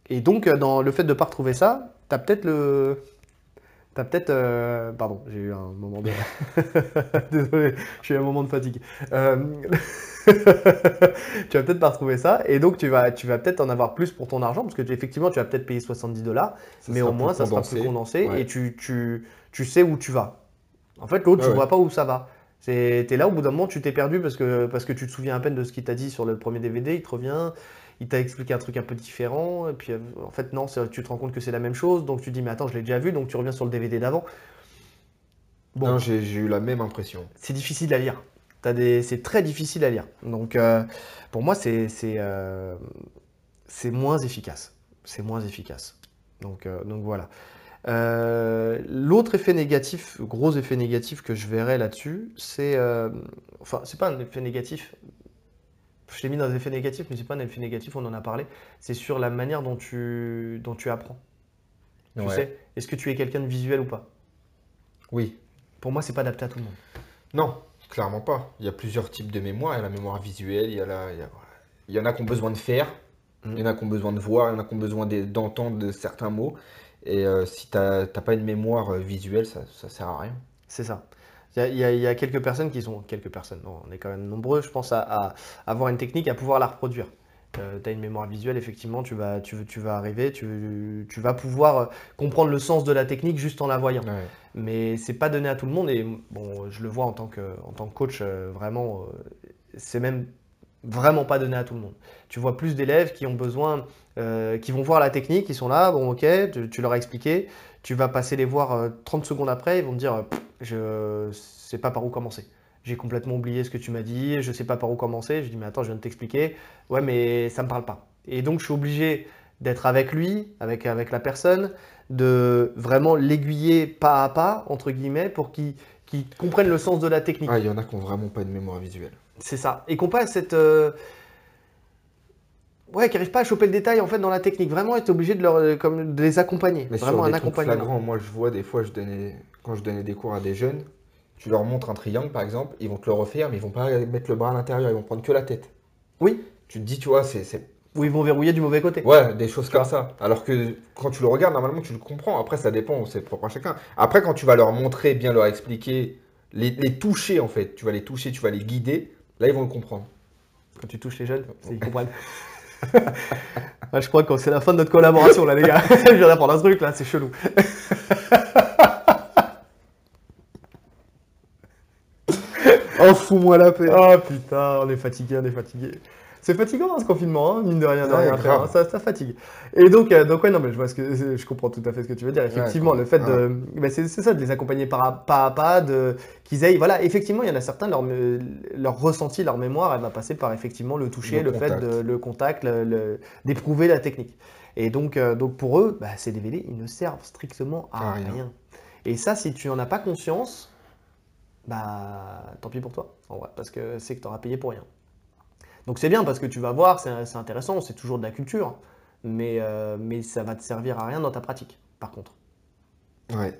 [SPEAKER 1] Et donc, euh, dans le fait de ne pas retrouver ça, tu as peut-être le. T'as peut-être. euh, Pardon, j'ai eu un moment de. Désolé, j'ai eu un moment de fatigue. Euh, tu vas peut-être pas retrouver ça, et donc tu vas, tu vas peut-être en avoir plus pour ton argent, parce que tu- effectivement, tu vas peut-être payer 70 dollars, mais au moins ça sera plus
[SPEAKER 2] condensé. Ouais.
[SPEAKER 1] et tu, tu, tu sais où tu vas. En fait, l'autre, tu
[SPEAKER 2] ouais.
[SPEAKER 1] vois pas où ça va. T'es là, au bout d'un moment, tu t'es perdu parce que, parce que tu te souviens à peine de ce qu'il t'a dit sur le premier DVD, il te revient, il t'a expliqué un truc un peu différent, et puis euh, en fait, non, tu te rends compte que c'est la même chose, donc tu dis, mais attends, je l'ai déjà vu, donc tu reviens sur le DVD d'avant. Bon,
[SPEAKER 2] Non, j'ai eu la même impression.
[SPEAKER 1] c'est difficile à lire. Des... C'est très difficile à lire. Donc, euh, pour moi, c'est euh, c'est moins efficace. C'est moins efficace. Donc, euh, donc voilà. L'autre effet négatif, gros effet négatif que je verrais là-dessus, c'est. enfin, c'est pas un effet négatif. Je l'ai mis dans les effets négatifs, mais c'est pas un effet négatif, on en a parlé. C'est sur la manière dont tu, dont tu apprends. Tu
[SPEAKER 2] Ouais.
[SPEAKER 1] sais, est-ce que tu es quelqu'un de visuel ou pas?
[SPEAKER 2] Oui.
[SPEAKER 1] Pour moi, c'est pas adapté à tout le monde.
[SPEAKER 2] Non, clairement pas. Il y a plusieurs types de mémoire. Il y a la mémoire visuelle, il y, a la, il, y a- il y en a qui ont besoin de faire,
[SPEAKER 1] Mm.
[SPEAKER 2] il y en a qui ont besoin de voir, il y en a qui ont besoin de- d'entendre certains mots. Et euh, si tu n'as pas une mémoire euh, visuelle, ça, ça sert à rien.
[SPEAKER 1] C'est ça. Il y, a, y y quelques personnes qui sont. Quelques personnes, non, on est quand même nombreux, je pense, à, à avoir une technique, à pouvoir la reproduire. tu as une mémoire visuelle, effectivement, tu vas, tu, tu vas arriver, tu, tu vas pouvoir euh, comprendre le sens de la technique juste en la voyant.
[SPEAKER 2] Ouais.
[SPEAKER 1] Mais c'est pas donné à tout le monde, et bon, je le vois en tant que, en tant que coach, euh, vraiment, euh, c'est même vraiment pas donné à tout le monde. Tu vois plus d'élèves qui ont besoin, euh, qui vont voir la technique, ils sont là, bon ok, tu, tu leur as expliqué, tu vas passer les voir euh, 30 secondes après, ils vont te dire, euh, je sais pas par où commencer. J'ai complètement oublié ce que tu m'as dit, je sais pas par où commencer. Je dis, mais attends, je viens de t'expliquer. Ouais, mais ça me parle pas. Et donc, je suis obligé d'être avec lui, avec, avec la personne, de vraiment l'aiguiller pas à pas, entre guillemets, pour qu'il qu'il comprenne le sens de la technique.
[SPEAKER 2] Ah, il y en a qui ont vraiment pas de mémoire visuelle.
[SPEAKER 1] C'est ça. Et qu'on pas cette. euh, Ouais, qui n'arrivent pas à choper le détail en fait dans la technique. Vraiment, être obligé de, leur, euh, comme, de les accompagner.
[SPEAKER 2] Mais
[SPEAKER 1] Vraiment
[SPEAKER 2] sur
[SPEAKER 1] un
[SPEAKER 2] des trucs
[SPEAKER 1] accompagnement.
[SPEAKER 2] flagrants, moi je vois des fois, je donnais, quand je donnais des cours à des jeunes, tu leur montres un triangle par exemple, ils vont te le refaire, mais ils vont pas mettre le bras à l'intérieur, ils vont prendre que la tête.
[SPEAKER 1] Oui.
[SPEAKER 2] Tu te dis, tu vois, c'est.
[SPEAKER 1] Ou ils vont verrouiller du mauvais côté.
[SPEAKER 2] Ouais, des choses comme ça. Alors que quand tu le regardes, normalement tu le comprends. Après, ça dépend, c'est propre à chacun. Après, quand tu vas leur montrer, bien leur expliquer, les, les toucher en fait, tu vas les toucher, tu vas les guider, là ils vont le comprendre.
[SPEAKER 1] Quand tu touches les jeunes, ils comprennent. Ouais, je crois que c'est la fin de notre collaboration là, les gars. je viens d'apprendre un truc là, c'est chelou.
[SPEAKER 2] Oh, fous-moi la paix.
[SPEAKER 1] Oh putain, on est fatigué, on est fatigué. C'est fatigant ce confinement, hein, mine de rien, de rien hein, ça, ça fatigue. Et donc, euh, donc ouais, non, mais je vois ce que je comprends tout à fait ce que tu veux dire. Effectivement, le fait de, bah, c'est ça, de les accompagner par, pas à pas, de qu'ils aillent, voilà, effectivement, il y en a certains, leur, me- leur ressenti, leur mémoire, elle va passer par effectivement le toucher, le,
[SPEAKER 2] Le
[SPEAKER 1] fait
[SPEAKER 2] contact.
[SPEAKER 1] de le contact, d'éprouver la technique. Et donc, euh, donc pour eux, bah, ces DVD, ils ne servent strictement à
[SPEAKER 2] À rien.
[SPEAKER 1] rien. Et ça, si tu n'en as pas conscience, bah tant pis pour toi, en vrai, parce que c'est que tu auras payé pour rien. Donc c'est bien parce que tu vas voir, c'est intéressant, c'est toujours de la culture, mais, euh, mais ça va te servir à rien dans ta pratique, par contre.
[SPEAKER 2] Ouais.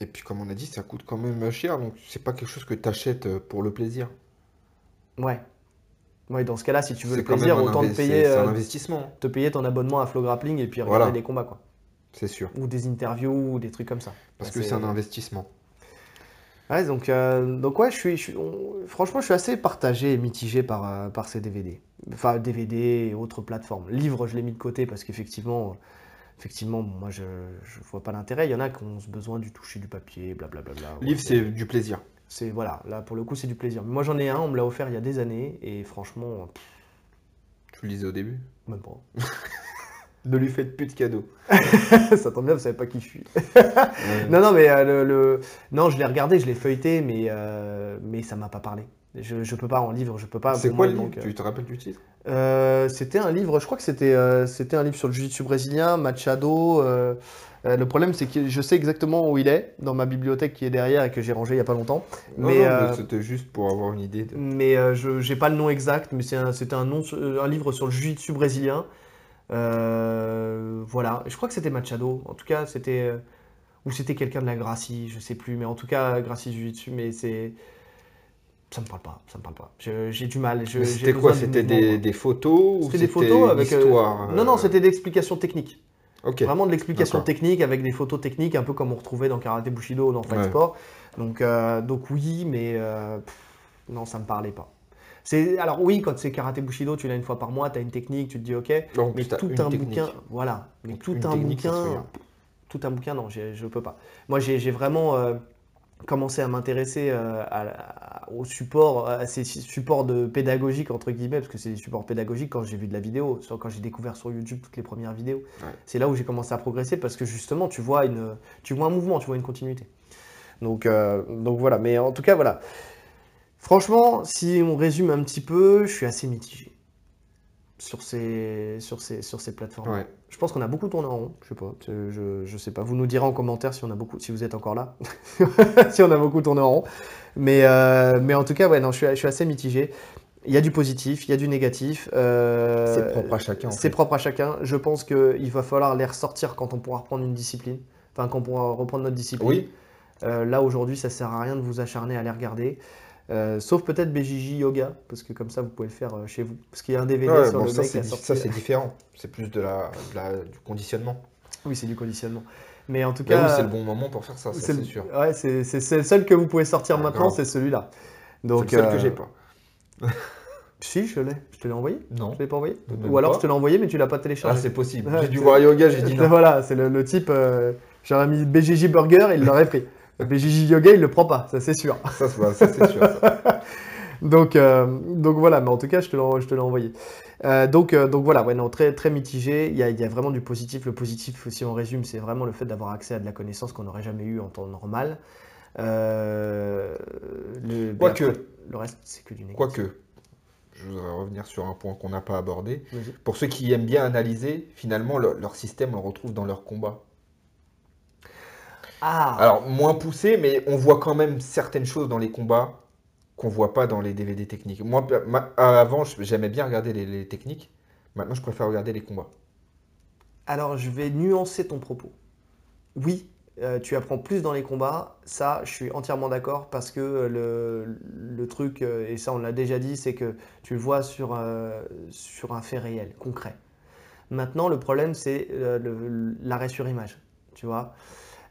[SPEAKER 2] Et puis comme on a dit, ça coûte quand même cher, donc c'est pas quelque chose que tu achètes pour le plaisir.
[SPEAKER 1] Ouais. Ouais, dans ce cas-là, si tu veux le
[SPEAKER 2] quand
[SPEAKER 1] plaisir, autant te payer,
[SPEAKER 2] un
[SPEAKER 1] euh,
[SPEAKER 2] investissement,
[SPEAKER 1] te payer ton abonnement à Flow Grappling et puis regarder
[SPEAKER 2] Voilà.
[SPEAKER 1] les combats, quoi.
[SPEAKER 2] c'est sûr.
[SPEAKER 1] Ou des interviews, ou des trucs comme ça.
[SPEAKER 2] Parce
[SPEAKER 1] Bah,
[SPEAKER 2] que c'est un investissement.
[SPEAKER 1] Ouais, donc, euh, donc ouais, je suis, je suis- on- franchement, je suis assez partagé et mitigé par, euh, par ces DVD. Enfin, DVD et autres plateformes. Livres, je l'ai mis de côté parce qu'effectivement, euh, effectivement, bon, moi, je ne vois pas l'intérêt. Il y en a qui ont besoin du toucher du papier, blablabla. Ouais,
[SPEAKER 2] Livre, c'est du plaisir.
[SPEAKER 1] c'est voilà, là pour le coup, c'est du plaisir. Moi, j'en ai un, on me l'a offert il y a des années et franchement, pff,
[SPEAKER 2] Tu le lisais au début?
[SPEAKER 1] même pas.
[SPEAKER 2] Ne lui faites plus de cadeaux.
[SPEAKER 1] Ça tombe bien, vous savez pas qui je suis. Non, non, mais euh, le, le- non, je l'ai regardé, je l'ai feuilleté, mais, euh, mais ça m'a pas parlé. Je, je peux pas en livre, je peux pas.
[SPEAKER 2] c'est quoi le livre?
[SPEAKER 1] manque, euh,
[SPEAKER 2] Tu te rappelles du titre?
[SPEAKER 1] Euh, c'était un livre, je crois que c'était c'était un livre sur le jiu-jitsu brésilien, Machado. euh, le problème, c'est que je sais exactement où il est, dans ma bibliothèque qui est derrière et que j'ai rangé il y a pas longtemps.
[SPEAKER 2] Non,
[SPEAKER 1] Mais, euh,
[SPEAKER 2] c'était juste pour avoir une idée. De...
[SPEAKER 1] Mais euh, je j'ai pas le nom exact, mais un, c'était un, nom, un livre sur le jiu-jitsu brésilien. Euh, voilà, je crois que c'était Machado. En tout cas, c'était. euh, ou c'était quelqu'un de la Gracie, je sais plus. Mais en tout cas, Gracie Jiu-Jitsu, mais c'est. Ça me parle pas, ça me parle pas. J'ai du mal.
[SPEAKER 2] c'était quoi? C'était des, photos ou
[SPEAKER 1] C'était des photos avec. euh,
[SPEAKER 2] histoire
[SPEAKER 1] Non, non,
[SPEAKER 2] euh,
[SPEAKER 1] c'était des explications techniques.
[SPEAKER 2] Ok.
[SPEAKER 1] Vraiment de l'explication technique avec des photos techniques, un peu comme on retrouvait dans Karate Bushido ou dans Fight
[SPEAKER 2] Ouais.
[SPEAKER 1] Sport. Donc, euh, donc oui, mais euh, pff, non, ça me parlait pas. C'est alors oui, quand c'est Karate Bushido, tu l'as une fois par mois, tu as une technique, tu te dis ok,
[SPEAKER 2] Donc,
[SPEAKER 1] mais tout un
[SPEAKER 2] technique.
[SPEAKER 1] bouquin, voilà, mais
[SPEAKER 2] Donc,
[SPEAKER 1] tout un bouquin,
[SPEAKER 2] regarde.
[SPEAKER 1] tout un bouquin, non, je peux pas. Moi, j'ai vraiment euh, commencé à m'intéresser euh, au support, à ces supports de pédagogique entre guillemets, parce que c'est des supports pédagogiques quand j'ai vu de la vidéo, sur- quand j'ai découvert sur YouTube toutes les premières vidéos.
[SPEAKER 2] Ouais.
[SPEAKER 1] C'est là où j'ai commencé à progresser parce que justement, tu vois une, tu vois un mouvement, tu vois une continuité. Donc, euh, donc voilà. Mais en tout cas, voilà. Franchement, si on résume un petit peu, je suis assez mitigé sur ces, sur ces, sur ces plateformes.
[SPEAKER 2] Ouais.
[SPEAKER 1] Je pense qu'on a beaucoup tourné en rond. Je sais pas. Je, je, je sais pas. Vous nous direz en commentaire si on a beaucoup, si vous êtes encore là, si on a beaucoup tourné en rond. Mais, euh, mais en tout cas, ouais, non, je suis, je suis assez mitigé. Il y a du positif, il y a du négatif. euh,
[SPEAKER 2] C'est propre à chacun.
[SPEAKER 1] c'est propre à chacun. Je pense qu'il va falloir les ressortir quand on pourra reprendre une discipline. Enfin, quand on pourra reprendre notre discipline.
[SPEAKER 2] Oui.
[SPEAKER 1] Euh, là, aujourd'hui, ça sert à rien de vous acharner à les regarder. Euh, sauf peut-être BJJ Yoga, parce que comme ça vous pouvez le faire euh, chez vous. Parce qu'il y a un DVD
[SPEAKER 2] Ouais,
[SPEAKER 1] sur
[SPEAKER 2] bon,
[SPEAKER 1] le
[SPEAKER 2] ça,
[SPEAKER 1] mec qui
[SPEAKER 2] c'est
[SPEAKER 1] a
[SPEAKER 2] di-
[SPEAKER 1] sorti-
[SPEAKER 2] ça, c'est différent. C'est plus de la, de la- du conditionnement.
[SPEAKER 1] Oui, c'est du conditionnement. Mais en tout
[SPEAKER 2] oui,
[SPEAKER 1] cas,
[SPEAKER 2] c'est le bon moment pour faire ça, ça,
[SPEAKER 1] c'est
[SPEAKER 2] c'est sûr.
[SPEAKER 1] Ouais, c'est c'est- c'est le seul que vous pouvez sortir
[SPEAKER 2] Ah,
[SPEAKER 1] maintenant, c'est celui-là.
[SPEAKER 2] C'est
[SPEAKER 1] Donc,
[SPEAKER 2] le seul que
[SPEAKER 1] euh,
[SPEAKER 2] j'ai pas.
[SPEAKER 1] Si, je l'ai. Je te l'ai envoyé
[SPEAKER 2] Non.
[SPEAKER 1] Je l'ai pas envoyé Ou alors je te l'ai envoyé, mais tu l'as pas
[SPEAKER 2] Ah,
[SPEAKER 1] téléchargé.
[SPEAKER 2] c'est possible. J'ai dû
[SPEAKER 1] c'est-
[SPEAKER 2] voir yoga, j'ai dit non.
[SPEAKER 1] Voilà, c'est le, le type. euh, J'aurais mis BJJ Burger, il l'aurait pris. BJJ Yoga, il le prend pas, ça c'est sûr.
[SPEAKER 2] Ça, c'est- ça, c'est sûr. ça.
[SPEAKER 1] Donc, euh, donc voilà, mais en tout cas, je te l'ai envoyé. Euh, donc, euh, donc voilà, ouais, non, très, très mitigé. Il y, a, il y a vraiment du positif. Le positif, si on résume, c'est vraiment le fait d'avoir accès à de la connaissance qu'on n'aurait jamais eu en temps normal. Euh, le, mais
[SPEAKER 2] Quoique.
[SPEAKER 1] après, Le reste, c'est que du négatif.
[SPEAKER 2] Quoique, je voudrais revenir sur un point qu'on n'a pas abordé. Pour ceux qui aiment bien analyser, finalement, le- leur système, on le retrouve dans leur combat.
[SPEAKER 1] Ah
[SPEAKER 2] Alors, moins poussé, mais on voit quand même certaines choses dans les combats qu'on voit pas dans les DVD techniques. Moi, ma- avant, j'aimais bien regarder les, les techniques. Maintenant, je préfère regarder les combats.
[SPEAKER 1] Alors, je vais nuancer ton propos. Oui, euh, tu apprends plus dans les combats. Ça, je suis entièrement d'accord parce que le, le truc, euh, et ça, on l'a déjà dit, c'est que tu le vois sur, euh, sur un fait réel, concret. Maintenant, le problème, c'est euh, l'arrêt sur image. Tu vois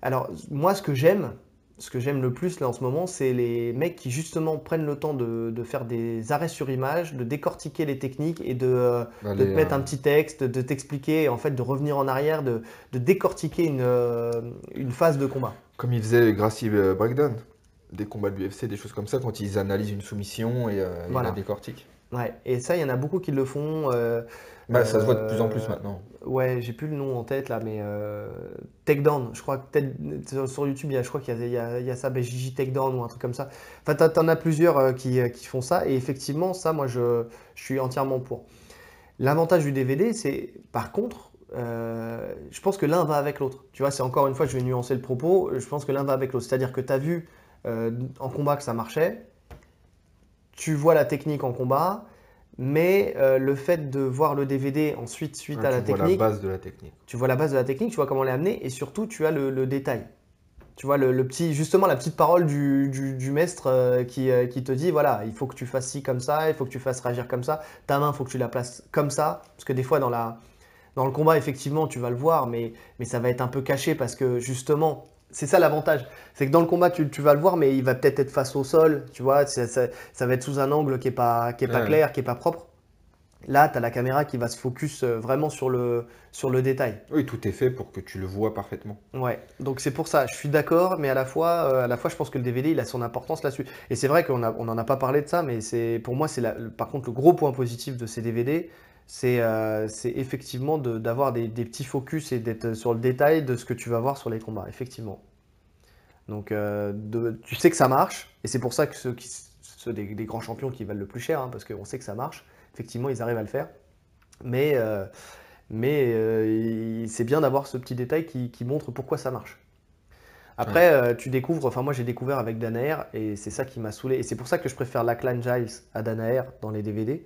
[SPEAKER 1] Alors, moi, ce que j'aime, ce que j'aime le plus là en ce moment, c'est les mecs qui justement prennent le temps de, de faire des arrêts sur image, de décortiquer les techniques et de, euh, de
[SPEAKER 2] Allez,
[SPEAKER 1] te mettre
[SPEAKER 2] euh,
[SPEAKER 1] un petit texte, de t'expliquer, en fait, de revenir en arrière, de, de décortiquer une, euh, une phase de combat.
[SPEAKER 2] Comme il faisait Gracie euh, Breakdown. Des combats de l'UFC, des choses comme ça, quand ils analysent une soumission et euh, ils la décortiquent.
[SPEAKER 1] Ouais, et ça, il y en a beaucoup qui le font. euh,
[SPEAKER 2] Bah, ça se voit de plus en
[SPEAKER 1] euh,
[SPEAKER 2] plus maintenant.
[SPEAKER 1] Ouais, j'ai plus le nom en tête là, mais euh, Takedown, je crois que sur- sur YouTube, il y a, je crois qu'il y y y a ça, BJJ Takedown ou un truc comme ça. Enfin, t'en- as plusieurs euh, qui, euh, qui font ça, et effectivement, ça, moi, je, je suis entièrement pour. L'avantage du DVD, c'est, par contre, euh, je pense que l'un va avec l'autre. Tu vois, c'est encore une fois, je vais nuancer le propos, je pense que l'un va avec l'autre. C'est-à-dire que tu as vu euh, en combat que ça marchait, tu vois la technique en combat, mais euh, le fait de voir le DVD ensuite, suite
[SPEAKER 2] Ouais,
[SPEAKER 1] à la
[SPEAKER 2] tu vois
[SPEAKER 1] technique,
[SPEAKER 2] la base de la technique.
[SPEAKER 1] tu vois la base de la technique, tu vois comment l'amener, et surtout tu as le, le détail. Tu vois le, le petit, justement la petite parole du, du- du maître euh, qui, euh, qui te dit voilà, il faut que tu fasses ci comme ça, il faut que tu fasses réagir comme ça, ta main, il faut que tu la places comme ça, parce que des fois dans, la, dans le combat, effectivement, tu vas le voir, mais, mais ça va être un peu caché parce que justement, c'est ça l'avantage, c'est que dans le combat, tu, tu vas le voir, mais il va peut-être être face au sol, tu vois, ça, va être sous un angle qui n'est pas, qui est pas
[SPEAKER 2] Ouais.
[SPEAKER 1] clair, qui n'est pas propre. Là, tu as la caméra qui va se focus euh, vraiment sur le, sur le détail.
[SPEAKER 2] Oui, tout est fait pour que tu le vois parfaitement.
[SPEAKER 1] Ouais, donc c'est pour ça, je suis d'accord, mais à la fois, euh, à la fois, je pense que le DVD, il a son importance là-dessus. Et c'est vrai qu'on a, on en a pas parlé de ça, mais pour moi, c'est par contre le gros point positif de ces DVD, c'est, euh, c'est effectivement de- d'avoir des, des petits focus et d'être sur le détail de ce que tu vas voir sur les combats, effectivement. Donc, euh, de- tu sais que ça marche, et c'est pour ça que ceux, qui, ceux des, des grands champions qui valent le plus cher, hein, parce qu'on sait que ça marche, effectivement, ils arrivent à le faire. Mais, euh, mais c'est bien d'avoir ce petit détail qui, qui montre pourquoi ça marche. Après, tu découvres, enfin moi j'ai découvert avec Danaher et c'est ça qui m'a saoulé. Et c'est pour ça que je préfère Lachlan Giles à Danaher dans les DVD.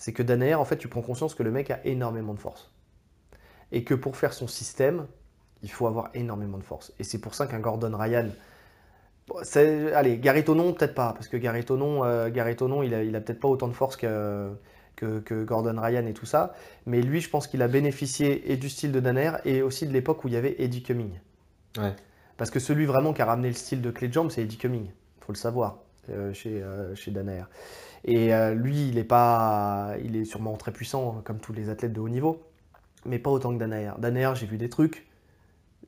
[SPEAKER 1] C'est que Danaher, en fait, tu prends conscience que le mec a énormément de force. Et que pour faire son système, il faut avoir énormément de force. Et c'est pour ça qu'un Gordon Ryan. Allez, Gary Tonon, peut-être pas, parce que Gary Tonon, euh, il a, il a peut-être pas autant de force que, que, que Gordon Ryan et tout ça. Mais lui, je pense qu'il a bénéficié et du style de Danaher et aussi de l'époque où il y avait Eddie Cumming.
[SPEAKER 2] Ouais.
[SPEAKER 1] Parce que celui vraiment qui a ramené le style de clé de jambe, c'est Eddie Cumming. Il faut le savoir chez, euh, chez Danaher. Et euh, lui, il est, pas, il est sûrement très puissant, hein, comme tous les athlètes de haut niveau, mais pas autant que Danaher. Danaher, j'ai vu des trucs.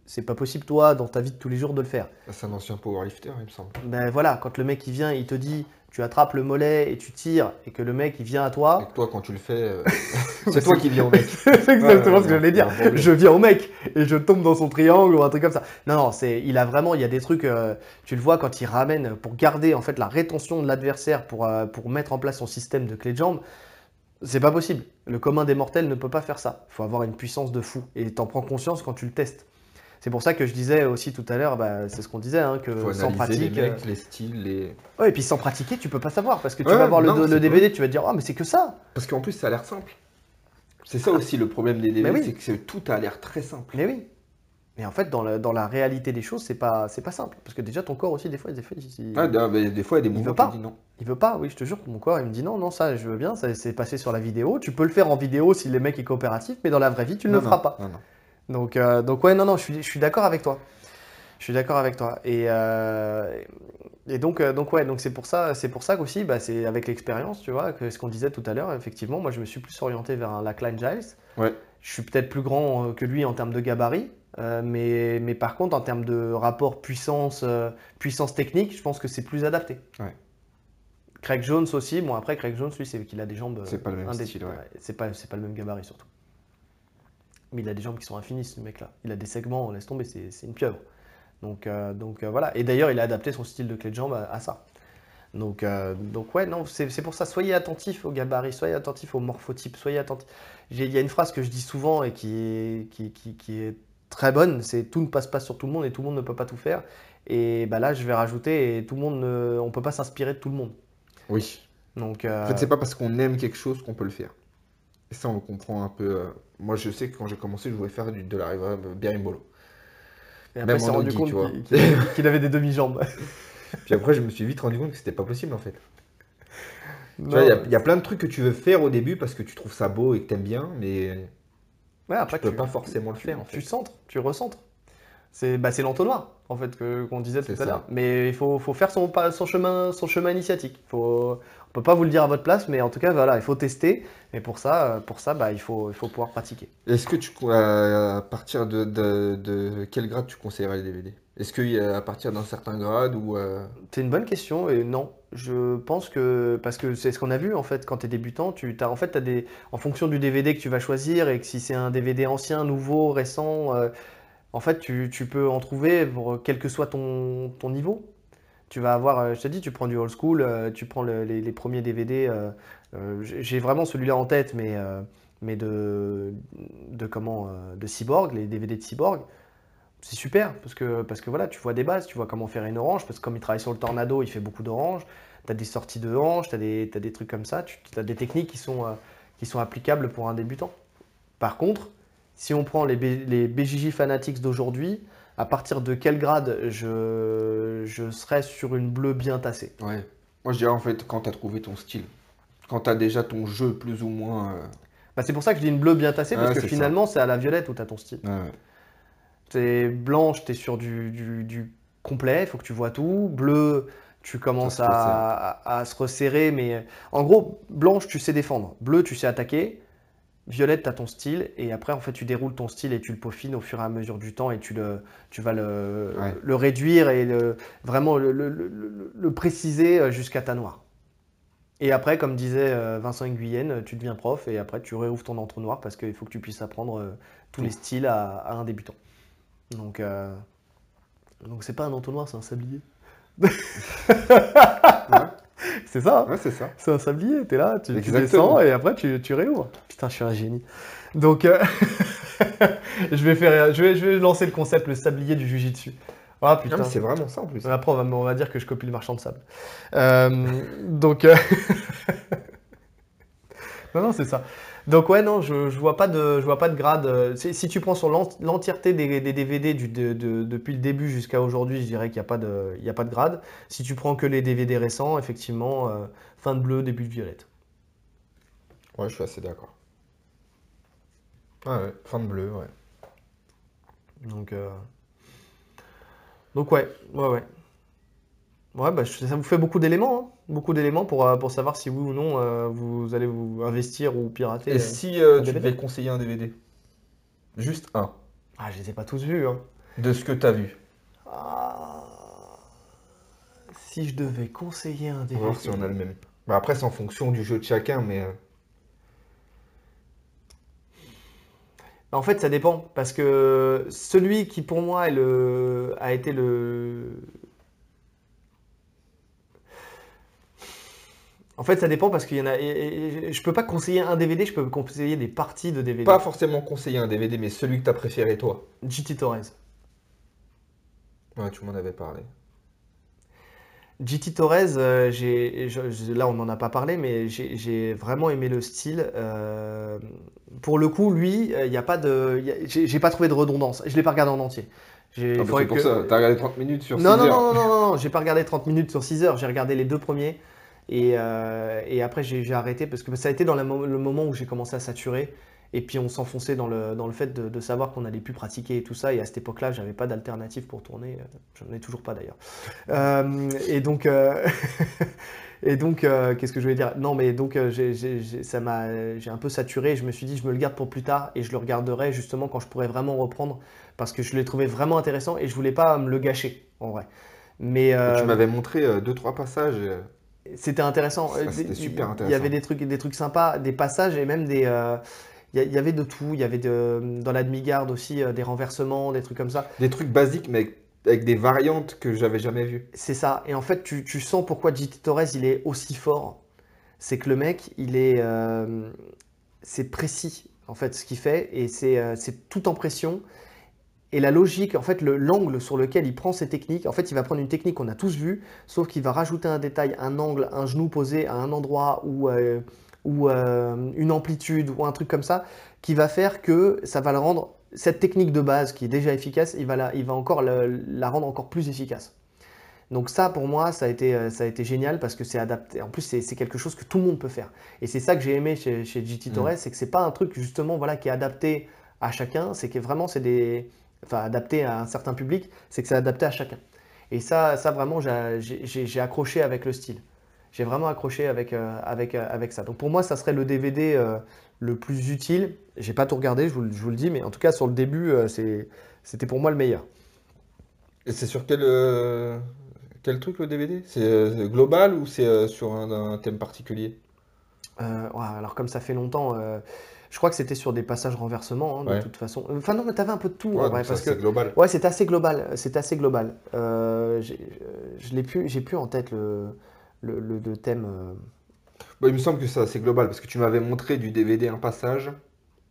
[SPEAKER 1] C'est pas possible, toi, dans ta vie de tous les jours, de le faire.
[SPEAKER 2] C'est un ancien powerlifter, il me semble.
[SPEAKER 1] Ben voilà, quand le mec il vient, il te dit, tu attrapes le mollet et tu tires, et que le mec il vient à
[SPEAKER 2] Et
[SPEAKER 1] toi,
[SPEAKER 2] que toi, quand tu le fais, euh, c'est toi qui viens au mec.
[SPEAKER 1] c'est exactement
[SPEAKER 2] Ouais,
[SPEAKER 1] ce que j'allais dire. Je viens au mec et je tombe dans son triangle ou un truc comme ça. Non, non, c'est, il a vraiment, il y a des trucs, euh, tu le vois quand il ramène pour garder en fait la rétention de l'adversaire pour, euh, pour mettre en place son système de clé de jambe. C'est pas possible. Le commun des mortels ne peut pas faire ça. Il faut avoir une puissance de fou et t'en prends conscience quand tu le testes. C'est pour ça que je disais aussi tout à l'heure, bah, c'est ce qu'on disait, hein, que
[SPEAKER 2] faut
[SPEAKER 1] sans pratique.
[SPEAKER 2] les
[SPEAKER 1] euh,
[SPEAKER 2] mecs, les styles, les...
[SPEAKER 1] Ouais, et puis sans pratiquer, tu peux pas savoir parce que tu
[SPEAKER 2] Ouais,
[SPEAKER 1] vas voir le,
[SPEAKER 2] non,
[SPEAKER 1] le
[SPEAKER 2] c'est
[SPEAKER 1] DVD, tu vas te dire, oh, mais c'est que ça.
[SPEAKER 2] Parce qu'en plus, ça a l'air simple. C'est ça aussi le problème des DVD,
[SPEAKER 1] oui.
[SPEAKER 2] c'est que tout a l'air très simple.
[SPEAKER 1] Mais oui. Mais en fait, dans la, dans la réalité des choses, c'est pas, c'est pas simple. Parce que déjà, ton corps aussi, des fois, des fois, il,
[SPEAKER 2] Ah, da- mais des fois, il y a des
[SPEAKER 1] Il
[SPEAKER 2] mouvements
[SPEAKER 1] veut pas.
[SPEAKER 2] qui disent non.
[SPEAKER 1] il veut pas. Oui, je te jure, mon corps, il me dit non, non, ça, je veux bien, ça c'est passé sur la vidéo. Tu peux le faire en vidéo si le mec est coopératif, mais dans la vraie vie, tu ne
[SPEAKER 2] Non,
[SPEAKER 1] le feras pas.
[SPEAKER 2] non, non.
[SPEAKER 1] Donc, euh, donc ouais, non, non, je suis, je suis d'accord avec toi. Je suis d'accord avec toi. Et, euh, et donc, euh, donc ouais, donc c'est pour ça, c'est pour ça qu'aussi, bah, c'est avec l'expérience, tu vois, que ce qu'on disait tout à l'heure, effectivement, moi, je me suis plus orienté vers un Lackline Giles.
[SPEAKER 2] Ouais.
[SPEAKER 1] Je suis peut-être plus grand euh, que lui en termes de gabarit, euh, mais, mais par contre, en termes de rapport puissance, puissance technique, je pense que c'est plus adapté.
[SPEAKER 2] Ouais.
[SPEAKER 1] Craig Jones aussi. Bon, après, Craig Jones, lui, c'est qu'il a des jambes.
[SPEAKER 2] C'est pas le même
[SPEAKER 1] indé-
[SPEAKER 2] style, ouais.
[SPEAKER 1] C'est pas, c'est pas le même gabarit, surtout. Mais il a des jambes qui sont infinies, ce mec-là. Il a des segments, laisse tomber, c'est une pieuvre. Donc, euh, donc euh, voilà. Et d'ailleurs, il a adapté son style de clé de jambe à, à ça. Donc, euh, donc ouais, non, c'est pour ça. Soyez attentifs au gabarit, soyez attentifs au morphotype, soyez attentifs. Il y a une phrase que je dis souvent et qui est, qui, qui- qui est très bonne, c'est tout ne passe pas sur tout le monde et tout le monde ne peut pas tout faire. Et bah là, je vais rajouter, et tout le monde, ne- on peut pas s'inspirer de tout le monde.
[SPEAKER 2] Oui.
[SPEAKER 1] Donc,
[SPEAKER 2] En fait, c'est pas parce qu'on aime quelque chose qu'on peut le faire. Et ça, on le comprend un peu. euh, Moi, je sais que quand j'ai commencé, je voulais faire du, de la river berimbolo.
[SPEAKER 1] et après,
[SPEAKER 2] même
[SPEAKER 1] il s'est
[SPEAKER 2] en
[SPEAKER 1] rendu compte qu'il avait des demi-jambes.
[SPEAKER 2] Puis après, je me suis vite rendu compte que c'était pas possible en fait. Tu
[SPEAKER 1] Non,
[SPEAKER 2] vois, il y a- il y, a plein de trucs que tu veux faire au début parce que tu trouves ça beau et que t'aimes bien, mais
[SPEAKER 1] ouais, après,
[SPEAKER 2] tu peux pas forcément le faire en
[SPEAKER 1] Tu centres, tu recentres. C'est bah, l'entonnoir, en fait, qu'on disait tout à l'heure. Mais il faut, faut faire son, son, chemin, son chemin initiatique. Faut, on peut pas vous le dire à votre place, mais en tout cas, voilà, il faut tester. Mais pour ça, euh, pour ça bah, il, faut, il faut pouvoir pratiquer.
[SPEAKER 2] Est-ce que tu à partir de, de- de quel grade tu conseillerais les DVD? Est-ce qu'à partir d'un certain grade ou euh,
[SPEAKER 1] C'est une bonne question et non, je pense que parce que c'est ce qu'on a vu en fait quand tu es débutant, tu as en fait t'as des en fonction du DVD que tu vas choisir et que si c'est un DVD ancien, nouveau, récent, euh, en fait tu, peux en trouver pour quel que soit ton, ton niveau. Tu vas avoir, euh, je te dis, tu prends du old school, euh, tu prends le- les, premiers DVD. euh, j'ai vraiment celui-là en tête, mais mais de de comment de Cyborg, les DVD de Cyborg. C'est super parce que, parce que voilà, tu vois des bases, tu vois comment faire une orange, parce que comme il travaille sur le tornado, il fait beaucoup d'oranges, tu as des sorties de hanches, tu as des, trucs comme ça, tu as des techniques qui sont, qui sont applicables pour un débutant. Par contre, si on prend les, B- les BJJ Fanatics d'aujourd'hui, à partir de quel grade je, je serais sur une bleue bien tassée
[SPEAKER 2] Ouais. Moi, je dirais en fait quand tu as trouvé ton style. Quand tu as déjà ton jeu plus ou moins. euh,
[SPEAKER 1] bah, C'est pour ça que je dis une bleue bien tassée, parce que finalement, c'est à la violette où tu as ton style.
[SPEAKER 2] ouais.
[SPEAKER 1] T'es blanche, tu es sur du, du- du complet, il faut que tu vois tout. Bleu, tu commences à, à- à se resserrer, mais en gros, blanche, tu sais défendre. Bleu, tu sais attaquer. Violette, tu as ton style, et après, en fait, tu déroules ton style et tu le peaufines au fur et à mesure du temps, et tu, le, tu vas le,
[SPEAKER 2] Ouais.
[SPEAKER 1] le réduire et le- vraiment le, préciser jusqu'à ta noire. Et après, comme disait euh, Vincent Nguyen, tu deviens prof, et après, tu réouvres ton entonnoir parce qu'il faut que tu puisses apprendre euh, tous les styles à, à un débutant. Donc, euh, donc c'est pas un entonnoir, c'est un sablier. C'est ça, hein
[SPEAKER 2] Ouais, c'est ça.
[SPEAKER 1] c'est un sablier. T'es là, tu, descends et après tu, tu réouvres. Putain, je suis un génie. Donc, euh, je, vais faire, je, vais, je vais lancer le concept le sablier du jujitsu. Ah putain.
[SPEAKER 2] c'est vraiment ça en plus.
[SPEAKER 1] Après, on va, on va dire que je copie le marchand de sable. Euh, donc, euh, non, non, c'est ça. Donc ouais, non, je, je vois pas de, je vois pas de grade. euh, Si, tu prends sur l'ent- l'entièreté des, des DVD du- de- de- depuis le début jusqu'à aujourd'hui, je dirais qu'il n'y a pas de, il y a pas de grade. Si tu prends que les DVD récents, effectivement, euh, fin de bleu, début de violette.
[SPEAKER 2] Ouais, je suis assez d'accord. Ah ouais, fin de bleu, ouais.
[SPEAKER 1] Donc, euh, donc ouais, ouais, ouais. Ouais, bah, ça vous fait beaucoup d'éléments, hein. beaucoup d'éléments pour, euh, pour savoir si oui ou non euh, vous allez vous investir ou pirater.
[SPEAKER 2] Et
[SPEAKER 1] euh.
[SPEAKER 2] si
[SPEAKER 1] un
[SPEAKER 2] tu
[SPEAKER 1] DVD?
[SPEAKER 2] devais conseiller un DVD? Juste un.
[SPEAKER 1] Ah, je les ai pas tous vus. Hein.
[SPEAKER 2] De ce que tu as vu.
[SPEAKER 1] Ah, Si je devais conseiller un
[SPEAKER 2] On va
[SPEAKER 1] DVD.
[SPEAKER 2] voir si on a le même. Bah, après, c'est en fonction du jeu de chacun, mais. euh,
[SPEAKER 1] En fait, ça dépend parce que celui qui pour moi est le a été le En fait, ça dépend parce qu'il y en a. et- et- et je peux pas conseiller un DVD, je peux conseiller des parties de DVD.
[SPEAKER 2] Pas forcément conseiller un DVD, mais celui que tu as préféré, toi.
[SPEAKER 1] GT Torres.
[SPEAKER 2] Ouais, tu m'en avais parlé.
[SPEAKER 1] GT Torres, euh, j'ai, je- je- là on n'en a pas parlé, mais j'ai j'ai vraiment aimé le style. euh, pour le coup, lui, il n'y a pas de. y a- J'ai j'ai pas trouvé de redondance. Je l'ai pas regardé en entier. J'ai-
[SPEAKER 2] Ah, bah, c'est pour
[SPEAKER 1] que-
[SPEAKER 2] ça, t'as regardé 30 minutes sur 6
[SPEAKER 1] Non, non,
[SPEAKER 2] heures.
[SPEAKER 1] non, non, non, non, j'ai pas regardé 30 minutes sur 6 heures, j'ai regardé les deux premiers. Et, euh, et après, j'ai arrêté parce que ça a été dans la le moment où j'ai commencé à saturer. Et puis, on s'enfonçait dans le, dans le fait de, de savoir qu'on allait plus pratiquer et tout ça. Et à cette époque-là, j'avais pas d'alternative pour tourner. J'en ai toujours pas d'ailleurs. Euh, et donc, euh, et donc euh, qu'est-ce que je voulais dire? Non, mais donc, j'ai- ça m'a- j'ai un peu saturé. Je me suis dit, je me le garde pour plus tard. Et je le regarderai justement quand je pourrai vraiment reprendre. Parce que je l'ai trouvé vraiment intéressant et je voulais pas me le gâcher, en vrai. Mais
[SPEAKER 2] Tu m'avais montré 2-3 passages.
[SPEAKER 1] C'était intéressant.
[SPEAKER 2] C'était
[SPEAKER 1] Il y avait des trucs, des trucs sympas, des passages et même des. euh, Il y, avait de tout. Il y avait de, dans la demi-garde aussi euh, des renversements, des trucs comme ça.
[SPEAKER 2] Des trucs basiques, mais avec, des variantes que j'avais jamais vues.
[SPEAKER 1] C'est ça. Et en fait, tu, tu sens pourquoi JT Torres il est aussi fort. C'est que le mec, il est, euh, c'est précis en fait ce qu'il fait et c'est c'est tout en pression. Et la logique, en fait, le- l'angle sur lequel il prend ses techniques, en fait, il va prendre une technique qu'on a tous vue, sauf qu'il va rajouter un détail, un angle, un genou posé à un endroit ou, euh, ou euh, une amplitude ou un truc comme ça, qui va faire que ça va le rendre, cette technique de base qui est déjà efficace, il va, la, il va encore le- la rendre encore plus efficace. Donc ça, pour moi, ça a été, euh, ça a été génial parce que c'est adapté. En plus, c'est quelque chose que tout le monde peut faire. Et c'est ça que j'ai aimé chez, chez
[SPEAKER 2] Mm.
[SPEAKER 1] Torres, c'est que c'est pas un truc justement voilà qui est adapté à chacun, c'est que vraiment c'est des, enfin adapté à un certain public, c'est que c'est adapté à chacun. Et ça, ça vraiment, j'ai- accroché avec le style. J'ai vraiment accroché avec, euh, avec, euh, avec ça. Donc pour moi, ça serait le DVD euh, le plus utile. J'ai pas tout regardé, je vous, le- je vous le dis, mais en tout cas sur le début, euh, c'était pour moi le meilleur.
[SPEAKER 2] Et c'est sur quel, quel truc le DVD? C'est global ou c'est sur un, un thème particulier?
[SPEAKER 1] Alors comme ça fait longtemps, je crois que c'était sur des passages renversements, hein, de
[SPEAKER 2] Ouais.
[SPEAKER 1] toute façon. Enfin non, mais t'avais un peu de tout, en
[SPEAKER 2] Ouais,
[SPEAKER 1] vrai,
[SPEAKER 2] ça,
[SPEAKER 1] parce
[SPEAKER 2] c'est
[SPEAKER 1] que
[SPEAKER 2] global.
[SPEAKER 1] ouais, c'est assez global. C'est assez global. Euh, je l'ai plus, j'ai plus en tête le, le, le- le thème. euh.
[SPEAKER 2] Bon, il me semble que c'est global parce que tu m'avais montré du DVD un passage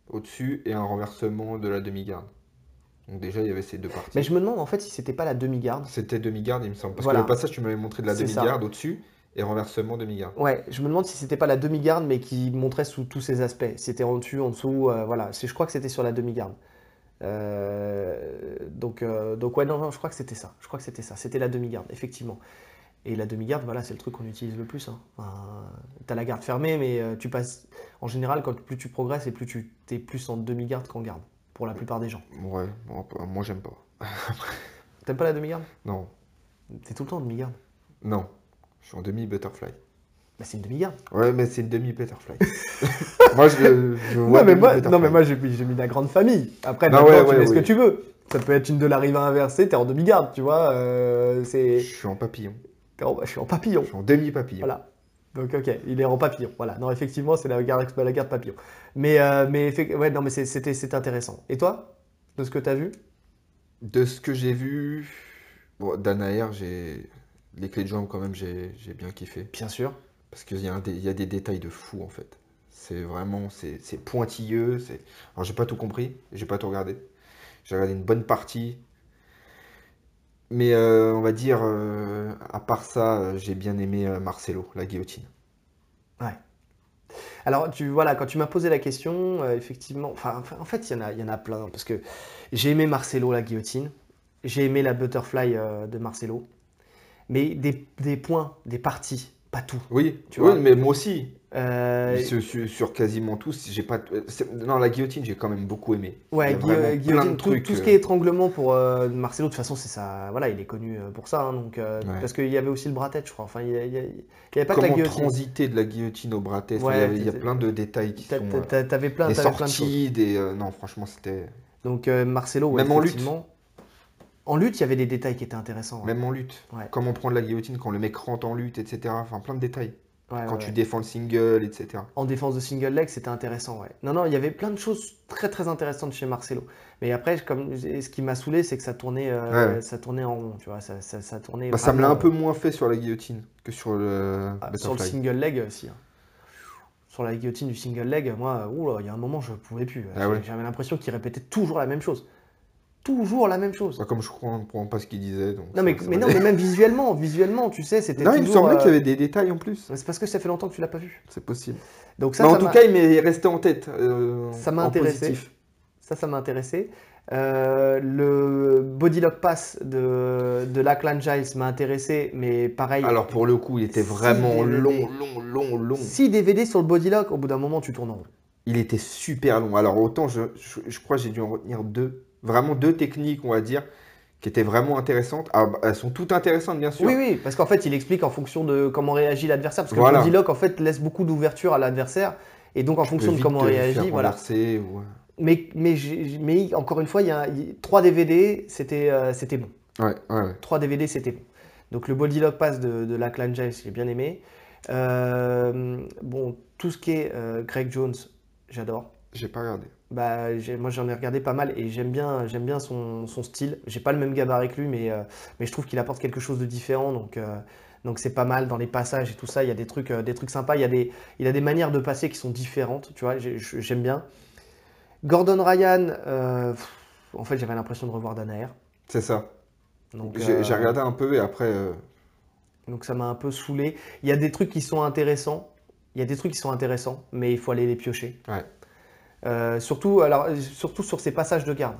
[SPEAKER 2] au-dessus et un renversement de la demi-garde. Donc déjà, il y avait ces deux parties.
[SPEAKER 1] Mais je me demande en fait si c'était pas la demi-garde.
[SPEAKER 2] C'était demi-garde, il me semble. Parce
[SPEAKER 1] Voilà.
[SPEAKER 2] que le passage, tu m'avais montré de la demi-garde au-dessus et renversement demi-garde.
[SPEAKER 1] Ouais, je me demande si c'était pas la demi-garde, mais qui montrait sous tous ses aspects. C'était en dessus, en dessous, euh, voilà. Je crois que c'était sur la demi-garde. Euh, donc, euh, donc ouais, non, non, je crois que c'était ça. Je crois que c'était ça. C'était la demi-garde, effectivement. Et la demi-garde, voilà, c'est le truc qu'on utilise le plus. Hein. Enfin, t'as la garde fermée, mais euh, tu passes. En général, quand plus tu progresses et plus tu es plus en demi-garde qu'en garde, pour la plupart des gens.
[SPEAKER 2] Ouais, moi j'aime pas.
[SPEAKER 1] T'aimes pas la demi-garde?
[SPEAKER 2] Non,
[SPEAKER 1] T'es tout le temps en demi-garde?
[SPEAKER 2] non. Je suis en demi-butterfly.
[SPEAKER 1] Bah, c'est une demi-garde.
[SPEAKER 2] Ouais, mais c'est une demi-butterfly. moi, je, je vois
[SPEAKER 1] Non mais, moi,
[SPEAKER 2] demi-butterfly.
[SPEAKER 1] non, mais moi, j'ai mis la grande famille. Après,
[SPEAKER 2] Non,
[SPEAKER 1] maintenant,
[SPEAKER 2] ouais,
[SPEAKER 1] tu
[SPEAKER 2] ouais,
[SPEAKER 1] mets ce que tu veux. Ça peut être une de la rive inversée, t'es en demi-garde, tu vois. euh, c'est...
[SPEAKER 2] Je suis en papillon.
[SPEAKER 1] Oh, bah, je suis en papillon.
[SPEAKER 2] Je suis en demi-papillon.
[SPEAKER 1] Voilà. Donc, ok, il est en papillon. Voilà. Non, effectivement, c'est la garde, la garde papillon. Mais, euh, mais, ouais, non, mais c'était, intéressant. Et toi, de ce que t'as vu?
[SPEAKER 2] De ce que j'ai vu, bon, j'ai les clés de jambe quand même, j'ai bien kiffé.
[SPEAKER 1] Bien sûr.
[SPEAKER 2] Parce qu'il y, a un des- il y a des détails de fou en fait. C'est vraiment, c'est pointilleux. c'est- Alors j'ai pas tout compris, j'ai pas tout regardé. J'ai regardé une bonne partie. Mais euh, on va dire, euh, à part ça, euh, j'ai bien aimé Marcelo, la guillotine.
[SPEAKER 1] Ouais. Alors, tu, voilà, quand tu m'as posé la question, euh, effectivement, enfin, en fait, il y en a, y en a plein. Parce que j'ai aimé Marcelo, la guillotine. J'ai aimé la butterfly de Marcelo. Mais des, des points, des parties, pas tout.
[SPEAKER 2] Oui,
[SPEAKER 1] Tu
[SPEAKER 2] oui,
[SPEAKER 1] vois.
[SPEAKER 2] mais moi aussi.
[SPEAKER 1] Euh,
[SPEAKER 2] Sur, sur- sur quasiment tous, j'ai pas. Non, la guillotine, j'ai quand même beaucoup aimé.
[SPEAKER 1] Ouais,
[SPEAKER 2] plein
[SPEAKER 1] guillotine,
[SPEAKER 2] de
[SPEAKER 1] tout,
[SPEAKER 2] trucs,
[SPEAKER 1] tout ce
[SPEAKER 2] euh,
[SPEAKER 1] qui est étranglement pour euh, Marcelo, de toute façon, c'est ça. Voilà, il est connu euh, pour ça. hein, donc, euh,
[SPEAKER 2] Ouais.
[SPEAKER 1] Parce qu'il y avait aussi le bras tête, je crois. Enfin, il y, a- il y a- il y avait pas que la
[SPEAKER 2] Comment
[SPEAKER 1] guillotine.
[SPEAKER 2] transiter de la guillotine au bras test,
[SPEAKER 1] Ouais,
[SPEAKER 2] il y avait- il y a plein de détails qui sont.
[SPEAKER 1] t'a-
[SPEAKER 2] euh,
[SPEAKER 1] t'a- T'avais plein,
[SPEAKER 2] Des
[SPEAKER 1] plein de choses.
[SPEAKER 2] des. euh, Non, franchement, c'était.
[SPEAKER 1] Donc euh, Marcelo, ouais,
[SPEAKER 2] Même en lutte.
[SPEAKER 1] En lutte, il y avait des détails qui étaient intéressants. ouais.
[SPEAKER 2] Même en lutte.
[SPEAKER 1] Ouais.
[SPEAKER 2] Comment prendre la guillotine quand le mec rentre en lutte, etc. Enfin, plein de détails.
[SPEAKER 1] Ouais,
[SPEAKER 2] Quand
[SPEAKER 1] ouais,
[SPEAKER 2] tu
[SPEAKER 1] ouais.
[SPEAKER 2] défends le single, etc.
[SPEAKER 1] En défense de single leg, c'était intéressant, ouais. Non, non, il y avait plein de choses très très intéressantes chez Marcelo. Mais après, comme ce qui m'a saoulé, c'est que ça tournait, euh, ça tournait en rond, tu vois. Ça, ça, ça tournait.
[SPEAKER 2] Bah, ça me l'a un peu moins fait sur la guillotine que sur le
[SPEAKER 1] ah, sur le single leg aussi. hein. Sur la guillotine du single leg, moi, il y a un moment, je pouvais plus.
[SPEAKER 2] Ah.
[SPEAKER 1] J'avais l'impression qu'il répétait toujours la même chose. Toujours la même chose.
[SPEAKER 2] Bah, comme je ne comprends pas ce qu'il disait. Donc
[SPEAKER 1] Non, mais, mais non, mais même visuellement, visuellement, tu sais, c'était
[SPEAKER 2] Non, il me
[SPEAKER 1] toujours,
[SPEAKER 2] semblait
[SPEAKER 1] euh,
[SPEAKER 2] qu'il y avait des détails en plus.
[SPEAKER 1] C'est parce que ça fait longtemps que tu l'as pas vu.
[SPEAKER 2] C'est possible.
[SPEAKER 1] Donc ça,
[SPEAKER 2] mais en
[SPEAKER 1] ça
[SPEAKER 2] tout cas, il m'est resté en tête. euh,
[SPEAKER 1] Ça m'a
[SPEAKER 2] en
[SPEAKER 1] intéressé.
[SPEAKER 2] positif.
[SPEAKER 1] Ça, ça m'a intéressé. Euh, le Bodylock Pass de, de Lachlan Giles m'a intéressé, mais pareil.
[SPEAKER 2] Alors pour le coup, il était vraiment long, long, long, long.
[SPEAKER 1] 6 DVD sur le Bodylock, au bout d'un moment, tu tournes en rond.
[SPEAKER 2] Il était super long. Alors autant, je, je, je crois que j'ai dû en retenir deux. Vraiment deux techniques, on va dire, qui étaient vraiment intéressantes. Ah, bah, elles sont toutes intéressantes, bien sûr.
[SPEAKER 1] Oui, oui, parce qu'en fait, il explique en fonction de comment réagit l'adversaire. Parce que
[SPEAKER 2] Voilà.
[SPEAKER 1] le Bodylock, en fait, laisse beaucoup d'ouverture à l'adversaire. Et donc, en
[SPEAKER 2] Tu
[SPEAKER 1] fonction de comment
[SPEAKER 2] faire
[SPEAKER 1] réagit, voilà.
[SPEAKER 2] ou-
[SPEAKER 1] Mais, mais, mais encore une fois, il y a 3 DVD, c'était euh, c'était bon.
[SPEAKER 2] Ouais, ouais, ouais.
[SPEAKER 1] 3 DVD, c'était bon. Donc le Bodylock Pass de, de la Clan Giles, j'ai bien aimé. Euh, bon, tout ce qui est euh, Greg Jones, j'adore.
[SPEAKER 2] J'ai pas regardé.
[SPEAKER 1] Bah, moi j'en ai regardé pas mal et j'aime bien, j'aime bien son, son style. J'ai pas le même gabarit que lui, mais, euh, mais je trouve qu'il apporte quelque chose de différent. Donc euh, donc c'est pas mal dans les passages et tout ça. Il y a des trucs, euh, des trucs sympas. Il y a des, il a des manières de passer qui sont différentes. Tu vois, j'ai- j'aime bien. Gordon Ryan, pff, en fait j'avais l'impression de revoir Danaher.
[SPEAKER 2] C'est ça.
[SPEAKER 1] Donc
[SPEAKER 2] J'ai regardé un peu et après.
[SPEAKER 1] Donc ça m'a un peu saoulé. Il y a des trucs qui sont intéressants. Il y a des trucs qui sont intéressants, mais il faut aller les piocher.
[SPEAKER 2] Ouais.
[SPEAKER 1] Euh, surtout, alors, euh, surtout sur ces passages de garde.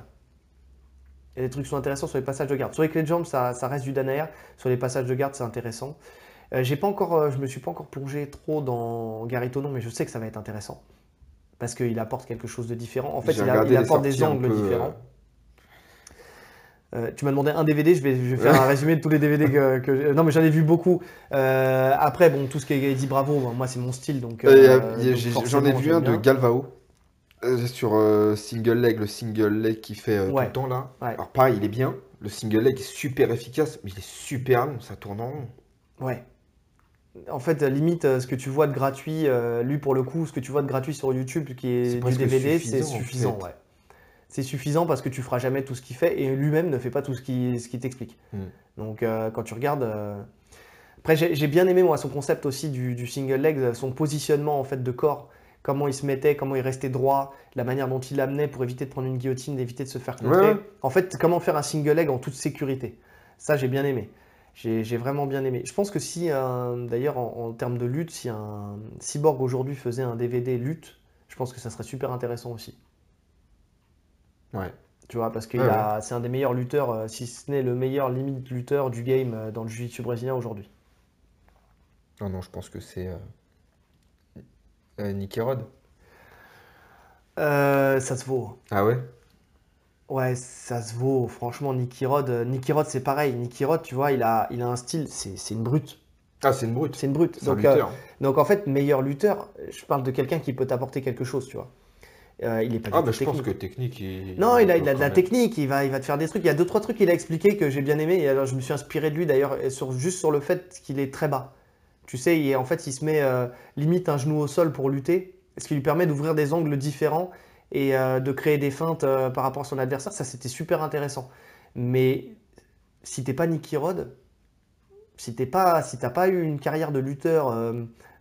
[SPEAKER 1] Il y a des trucs qui sont intéressants sur les passages de garde. Sur les clés de jambes, ça, ça reste du Danaer. Sur les passages de garde, c'est intéressant. Euh, j'ai pas encore, euh, je me suis pas encore plongé trop dans Gary Tonon, mais je sais que ça va être intéressant. Parce qu'il apporte quelque chose de différent. En fait, il, a- apporte des angles
[SPEAKER 2] peu,
[SPEAKER 1] différents. Euh, tu m'as demandé un DVD, je vais, je vais faire un résumé de tous les DVD que, que j'ai- Non, mais j'en ai vu beaucoup. Après, bon, tout ce qui est Eddie Bravo, moi, c'est mon style. Donc,
[SPEAKER 2] J'en ai vu un de
[SPEAKER 1] bien.
[SPEAKER 2] Galvao. Euh, sur euh, single leg, le single leg qui fait euh, tout
[SPEAKER 1] Ouais.
[SPEAKER 2] le temps là.
[SPEAKER 1] Ouais.
[SPEAKER 2] Alors pareil, il est bien. Le single leg est super efficace, mais il est super long, ça tourne en rond.
[SPEAKER 1] Ouais. En fait, limite, ce que tu vois de gratuit, lui pour le coup, ce que tu vois de gratuit sur YouTube, qui
[SPEAKER 2] C'est
[SPEAKER 1] est du DVD, c'est
[SPEAKER 2] suffisant, en
[SPEAKER 1] suffisant.
[SPEAKER 2] fait.
[SPEAKER 1] ouais. C'est suffisant parce que tu feras jamais tout ce qu'il fait et lui-même ne fait pas tout ce qu'il ce qu'il t'explique.
[SPEAKER 2] Mm.
[SPEAKER 1] Donc quand tu regardes. Après, j'ai bien aimé moi son concept aussi du, du single leg, son positionnement en fait de corps, comment il se mettait, comment il restait droit, la manière dont il l'amenait pour éviter de prendre une guillotine, d'éviter de se faire contrer.
[SPEAKER 2] Ouais.
[SPEAKER 1] En fait, comment faire un single leg en toute sécurité. Ça, j'ai bien aimé. J'ai vraiment bien aimé. Je pense que si, un- d'ailleurs, en, en termes de lutte, si un cyborg aujourd'hui faisait un DVD lutte, je pense que ça serait super intéressant aussi.
[SPEAKER 2] Ouais.
[SPEAKER 1] Tu vois, parce que
[SPEAKER 2] Ouais,
[SPEAKER 1] c'est un des meilleurs lutteurs, euh, si ce n'est le meilleur limite lutteur du game euh, dans le jiu-jitsu brésilien aujourd'hui.
[SPEAKER 2] Non, non, je pense que c'est euh, Nicky Rod.
[SPEAKER 1] Euh, ça se vaut.
[SPEAKER 2] Ah ouais?
[SPEAKER 1] Ouais, ça se vaut. Franchement, Nicky Rod, euh, Nicky Rod, c'est pareil. Nicky Rod, tu vois, il a, il a un style, c'est c'est une brute.
[SPEAKER 2] Ah, c'est une brute.
[SPEAKER 1] C'est une brute.
[SPEAKER 2] Un
[SPEAKER 1] Donc, euh, donc en fait, meilleur lutteur, je parle de quelqu'un qui peut t'apporter quelque chose, tu vois. Euh, il est pas
[SPEAKER 2] Ah, bah je pense que technique. Il...
[SPEAKER 1] Non, il a, il a de la technique, il va, il va te faire des trucs. Il y a deux, trois trucs qu'il a expliqué que j'ai bien aimé. Et alors, je me suis inspiré de lui d'ailleurs, sur, juste sur le fait qu'il est très bas. Tu sais, il, en fait, il se met euh, limite un genou au sol pour lutter, ce qui lui permet d'ouvrir des angles différents et euh, de créer des feintes euh, par rapport à son adversaire. Ça, c'était super intéressant. Mais si t'es pas Nicky Rod, si t'es pas, si t'as pas eu une carrière de lutteur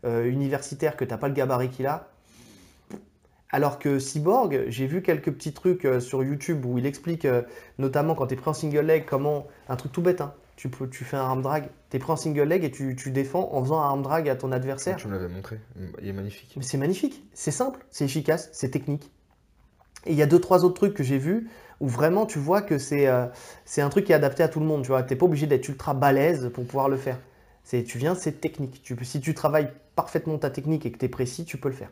[SPEAKER 1] universitaire, que t'as pas le gabarit qu'il a, alors que Cyborg, j'ai vu quelques petits trucs sur YouTube où il explique, notamment quand tu es pris en single leg, comment. Un truc tout bête, hein. tu, peux, tu fais un arm drag, tu es pris en single leg et tu, tu défends en faisant un arm drag à ton adversaire.
[SPEAKER 2] Tu me l'avais montré. Il est magnifique.
[SPEAKER 1] Mais c'est magnifique, c'est simple, c'est efficace, c'est technique. Et il y a deux, trois autres trucs que j'ai vus où vraiment tu vois que c'est euh, un truc qui est adapté à tout le monde. Tu vois, t'es pas obligé d'être ultra balèze pour pouvoir le faire. C'est, tu viens, c'est technique. Tu, si tu travailles parfaitement ta technique et que tu es précis, tu peux le faire.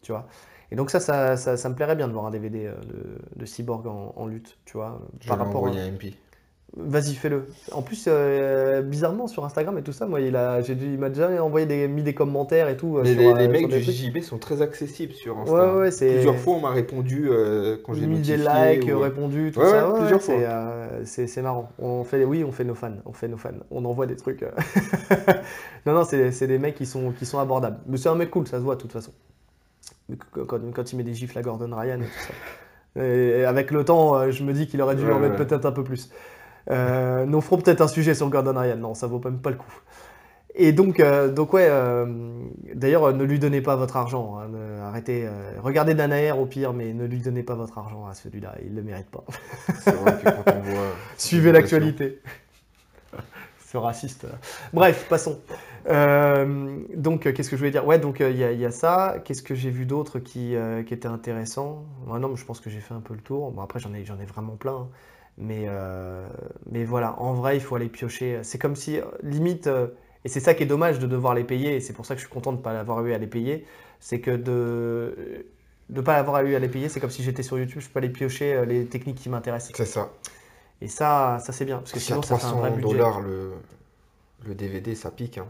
[SPEAKER 1] Tu vois. Et donc ça, ça, ça, ça me plairait bien de voir un DVD euh, de, de Cyborg en, en lutte, tu vois,
[SPEAKER 2] Je
[SPEAKER 1] par rapport.
[SPEAKER 2] envoyer un MP.
[SPEAKER 1] Vas-y, fais-le. En plus, euh, bizarrement sur Instagram et tout ça, moi, il m'a déjà envoyé des, mis des commentaires et tout. euh,
[SPEAKER 2] Mais
[SPEAKER 1] sur,
[SPEAKER 2] les,
[SPEAKER 1] euh,
[SPEAKER 2] les mecs du. JJB sont très accessibles sur Insta.
[SPEAKER 1] Ouais, ouais.
[SPEAKER 2] Plusieurs fois, on m'a répondu euh, quand j'ai
[SPEAKER 1] mis des likes,
[SPEAKER 2] ou-
[SPEAKER 1] répondu, tout
[SPEAKER 2] Ouais,
[SPEAKER 1] ça.
[SPEAKER 2] plusieurs fois.
[SPEAKER 1] c'est, marrant. On fait, oui, on fait nos fans. On fait nos fans. On envoie des trucs. non, non, c'est, des mecs qui sont, qui sont abordables. Mais c'est un mec cool, ça se voit de toute façon. Quand, quand- il met des gifles à Gordon Ryan et tout ça. Et avec le temps, je me dis qu'il aurait dû en mettre peut-être un peu plus. Euh, nous ferons peut-être un sujet sur Gordon Ryan. Non, ça vaut même pas le coup. Et donc, euh, donc ouais, euh, d'ailleurs, ne lui donnez pas votre argent hein, arrêtez. regardez Danaer au pire, mais ne lui donnez pas votre argent à celui-là, il le mérite pas.
[SPEAKER 2] C'est vrai que quand on voit.
[SPEAKER 1] Suivez l'actualité. Ce raciste. Bref, passons. Donc, qu'est-ce que je voulais dire? Ouais, donc il y, a- il y a ça. Qu'est-ce que j'ai vu d'autre qui, qui était intéressant? Ouais, Non, mais je pense que j'ai fait un peu le tour. Bon, après, j'en ai, j'en ai vraiment plein. hein. Mais, euh, mais voilà, en vrai, il faut aller piocher. C'est comme si, euh, limite, euh, et c'est ça qui est dommage de devoir les payer, et c'est pour ça que je suis content de ne pas avoir eu à les payer, c'est que de ne pas avoir eu à les payer, c'est comme si j'étais sur YouTube, je peux aller piocher euh, les techniques qui m'intéressent.
[SPEAKER 2] C'est ça.
[SPEAKER 1] Et ça, ça c'est bien, parce que sinon ça fait un vrai
[SPEAKER 2] 300
[SPEAKER 1] budget.
[SPEAKER 2] dollars le, le DVD, ça pique. Hein.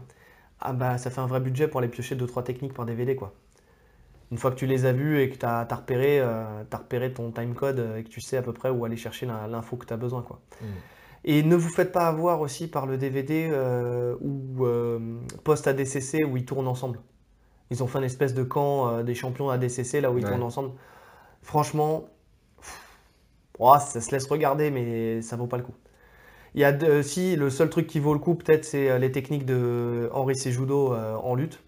[SPEAKER 1] Ah bah ça fait un vrai budget pour aller piocher 2-3 techniques par DVD quoi. Une fois que tu les as vues et que tu as, repéré, euh, repéré ton timecode euh, et que tu sais à peu près où aller chercher l'in- l'info que tu as besoin quoi.
[SPEAKER 2] Mm.
[SPEAKER 1] Et ne vous faites pas avoir aussi par le DVD euh, ou euh, post ADCC où ils tournent ensemble. Ils ont fait une espèce de camp des champions ADCC là où ils
[SPEAKER 2] Ouais.
[SPEAKER 1] tournent ensemble. Franchement, pff, ça se laisse regarder mais ça vaut pas le coup. Il y a de- si le seul truc qui vaut le coup peut-être c'est les techniques de Henri Sejudo en lutte.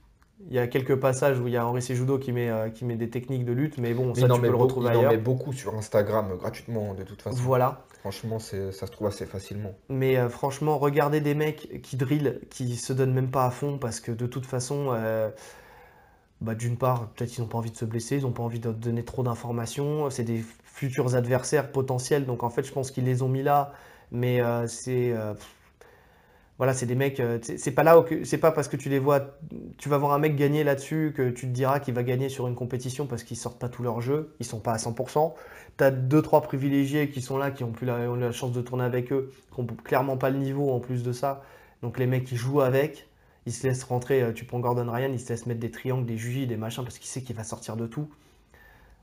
[SPEAKER 1] Il y a quelques passages où il y a Henri Sejudo qui met, euh, qui met des techniques de lutte, mais bon,
[SPEAKER 2] Mais
[SPEAKER 1] ça tu peux le retrouver
[SPEAKER 2] il en met beaucoup sur Instagram euh, gratuitement, de toute façon.
[SPEAKER 1] Voilà.
[SPEAKER 2] Franchement, ça se trouve assez facilement.
[SPEAKER 1] Mais euh, franchement, regardez des mecs qui drillent, qui se donnent même pas à fond parce que de toute façon, euh, bah, d'une part, peut-être ils n'ont pas envie de se blesser, ils n'ont pas envie de donner trop d'informations. C'est des futurs adversaires potentiels, donc en fait, je pense qu'ils les ont mis là. Mais c'est voilà, c'est des mecs. euh, c'est pas là, c'est pas parce que tu les vois, tu vas voir un mec gagner là-dessus que tu te diras qu'il va gagner sur une compétition parce qu'ils sortent pas tout leur jeu, ils sont pas à 100%. T'as deux trois privilégiés qui sont là, qui ont plus la, chance de tourner avec eux, qui ont clairement pas le niveau en plus de ça. Donc les mecs qui jouent avec, ils se laissent rentrer. euh, Tu prends Gordon Ryan, il se laisse mettre des triangles, des jujis, des machins parce qu'il sait qu'il va sortir de tout.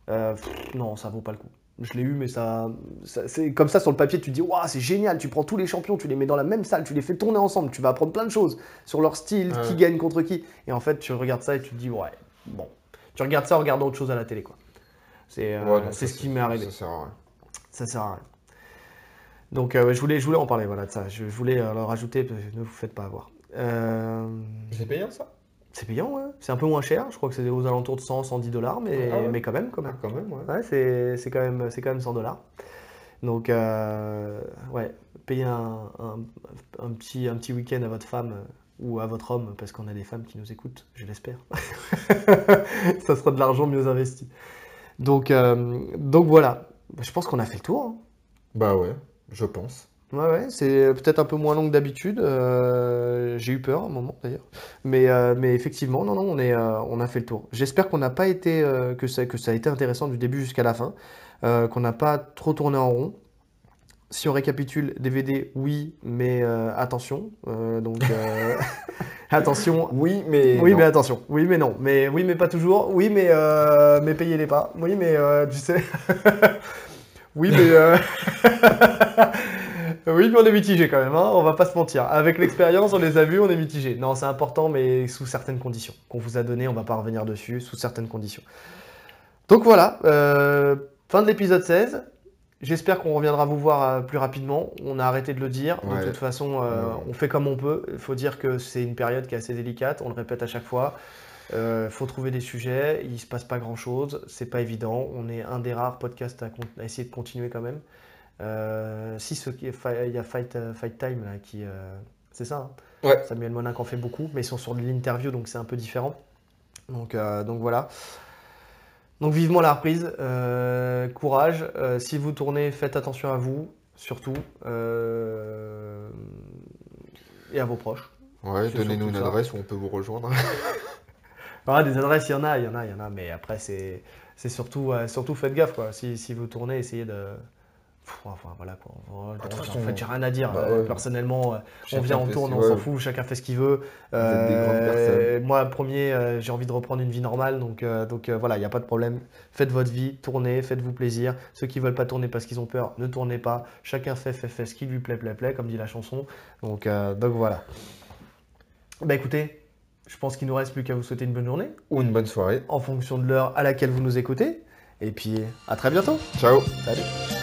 [SPEAKER 1] Euh, non, ça vaut pas le coup. Je l'ai eu, mais ça, ça- c'est comme ça sur le papier. Tu te dis, waouh, c'est génial. Tu prends tous les champions, tu les mets dans la même salle, tu les fais tourner ensemble. Tu vas apprendre plein de choses sur leur style,
[SPEAKER 2] Ouais.
[SPEAKER 1] qui gagne contre qui. Et en fait, tu regardes ça et tu te dis, ouais, bon. Tu regardes ça en regardant autre chose à la télé, quoi. C'est euh,
[SPEAKER 2] Ouais,
[SPEAKER 1] ce qui m'est arrivé.
[SPEAKER 2] Ça sert à rien.
[SPEAKER 1] Ça sert à rien. Donc euh, je, voulais, je voulais en parler, voilà, de ça. Je voulais euh, le rajouter, ne vous faites pas avoir.
[SPEAKER 2] C'est payant ça?
[SPEAKER 1] C'est payant, ouais. C'est un peu moins cher. Je crois que c'est aux alentours de 100, 110 dollars, mais,
[SPEAKER 2] Ah ouais.
[SPEAKER 1] mais quand même, quand
[SPEAKER 2] Ah,
[SPEAKER 1] même.
[SPEAKER 2] Quand même, ouais.
[SPEAKER 1] Ouais, c'est c'est quand, même- c'est quand même 100 dollars. Donc, euh, ouais, payer un, un- un petit, un petit week-end à votre femme euh, ou à votre homme, parce qu'on a des femmes qui nous écoutent, je l'espère. Ça sera de l'argent mieux investi. Donc, euh, donc voilà. Je pense qu'on a fait le tour. hein.
[SPEAKER 2] Bah ouais, je pense.
[SPEAKER 1] Ouais, ouais, c'est peut-être un peu moins long que d'habitude. euh, j'ai eu peur à un moment d'ailleurs. Mais, euh, mais effectivement, non, non, on, est, euh, on a fait le tour. J'espère qu'on n'a pas été, euh, que, ça, que ça a été intéressant du début jusqu'à la fin, euh, qu'on n'a pas trop tourné en rond. Si on récapitule, DVD, oui, mais euh, attention. euh, donc, euh, attention.
[SPEAKER 2] Oui, mais.
[SPEAKER 1] Oui,
[SPEAKER 2] non.
[SPEAKER 1] mais attention. Oui, mais non. Mais oui, mais pas toujours. Oui, mais, euh, mais payez-les pas. Oui, mais euh, tu sais. oui, mais. euh, oui, mais on est mitigé quand même. Hein, on va pas se mentir. Avec l'expérience, on les a vus, on est mitigé. Non, c'est important, mais sous certaines conditions. Qu'on vous a donné, on va pas revenir dessus, sous certaines conditions. Donc voilà. euh, fin de l'épisode 16. J'espère qu'on reviendra vous voir euh, plus rapidement. On a arrêté de le dire.
[SPEAKER 2] Ouais.
[SPEAKER 1] De toute façon, euh, on fait comme on peut. Il faut dire que c'est une période qui est assez délicate. On le répète à chaque fois. Il faut trouver des sujets. Il se passe pas grand chose. C'est pas évident. On est un des rares podcasts à essayer de continuer quand même. Euh, si ce qui il y a Fight, euh, Fight Time là, qui, euh, c'est ça. hein
[SPEAKER 2] Ouais.
[SPEAKER 1] Samuel Monin en fait beaucoup, mais ils sont sur de l'interview, donc c'est un peu différent. Donc, donc voilà. Donc vivement la reprise, courage. Si vous tournez, faites attention à vous, surtout, et à vos proches.
[SPEAKER 2] Ouais, donnez-nous une
[SPEAKER 1] ça.
[SPEAKER 2] adresse où on peut vous rejoindre.
[SPEAKER 1] Ah, des adresses, il y en a, il y en a, il y en a, mais après c'est, surtout, euh, surtout faites gaffe quoi. Si, si vous tournez, essayez de, enfin voilà quoi. En
[SPEAKER 2] Bah,
[SPEAKER 1] en fait, j'ai rien à dire.
[SPEAKER 2] bah
[SPEAKER 1] Euh,
[SPEAKER 2] ouais.
[SPEAKER 1] Personnellement, euh, on vient, on tourne, on s'en fout, chacun fait ce qu'il veut.
[SPEAKER 2] Des
[SPEAKER 1] Euh, moi, premier, euh, j'ai envie de reprendre une vie normale, donc, euh, donc voilà, il n'y a pas de problème. Faites votre vie, tournez, faites-vous plaisir. Ceux qui veulent pas tourner parce qu'ils ont peur, ne tournez pas. Chacun fait, fait, fait ce qui lui plaît, plaît, plaît, comme dit la chanson. Donc, donc voilà. Bah écoutez, je pense qu'il nous reste plus qu'à vous souhaiter une bonne journée,
[SPEAKER 2] Ou une bonne soirée.
[SPEAKER 1] en fonction de l'heure à laquelle vous nous écoutez. Et puis, à très bientôt.
[SPEAKER 2] Ciao
[SPEAKER 1] Salut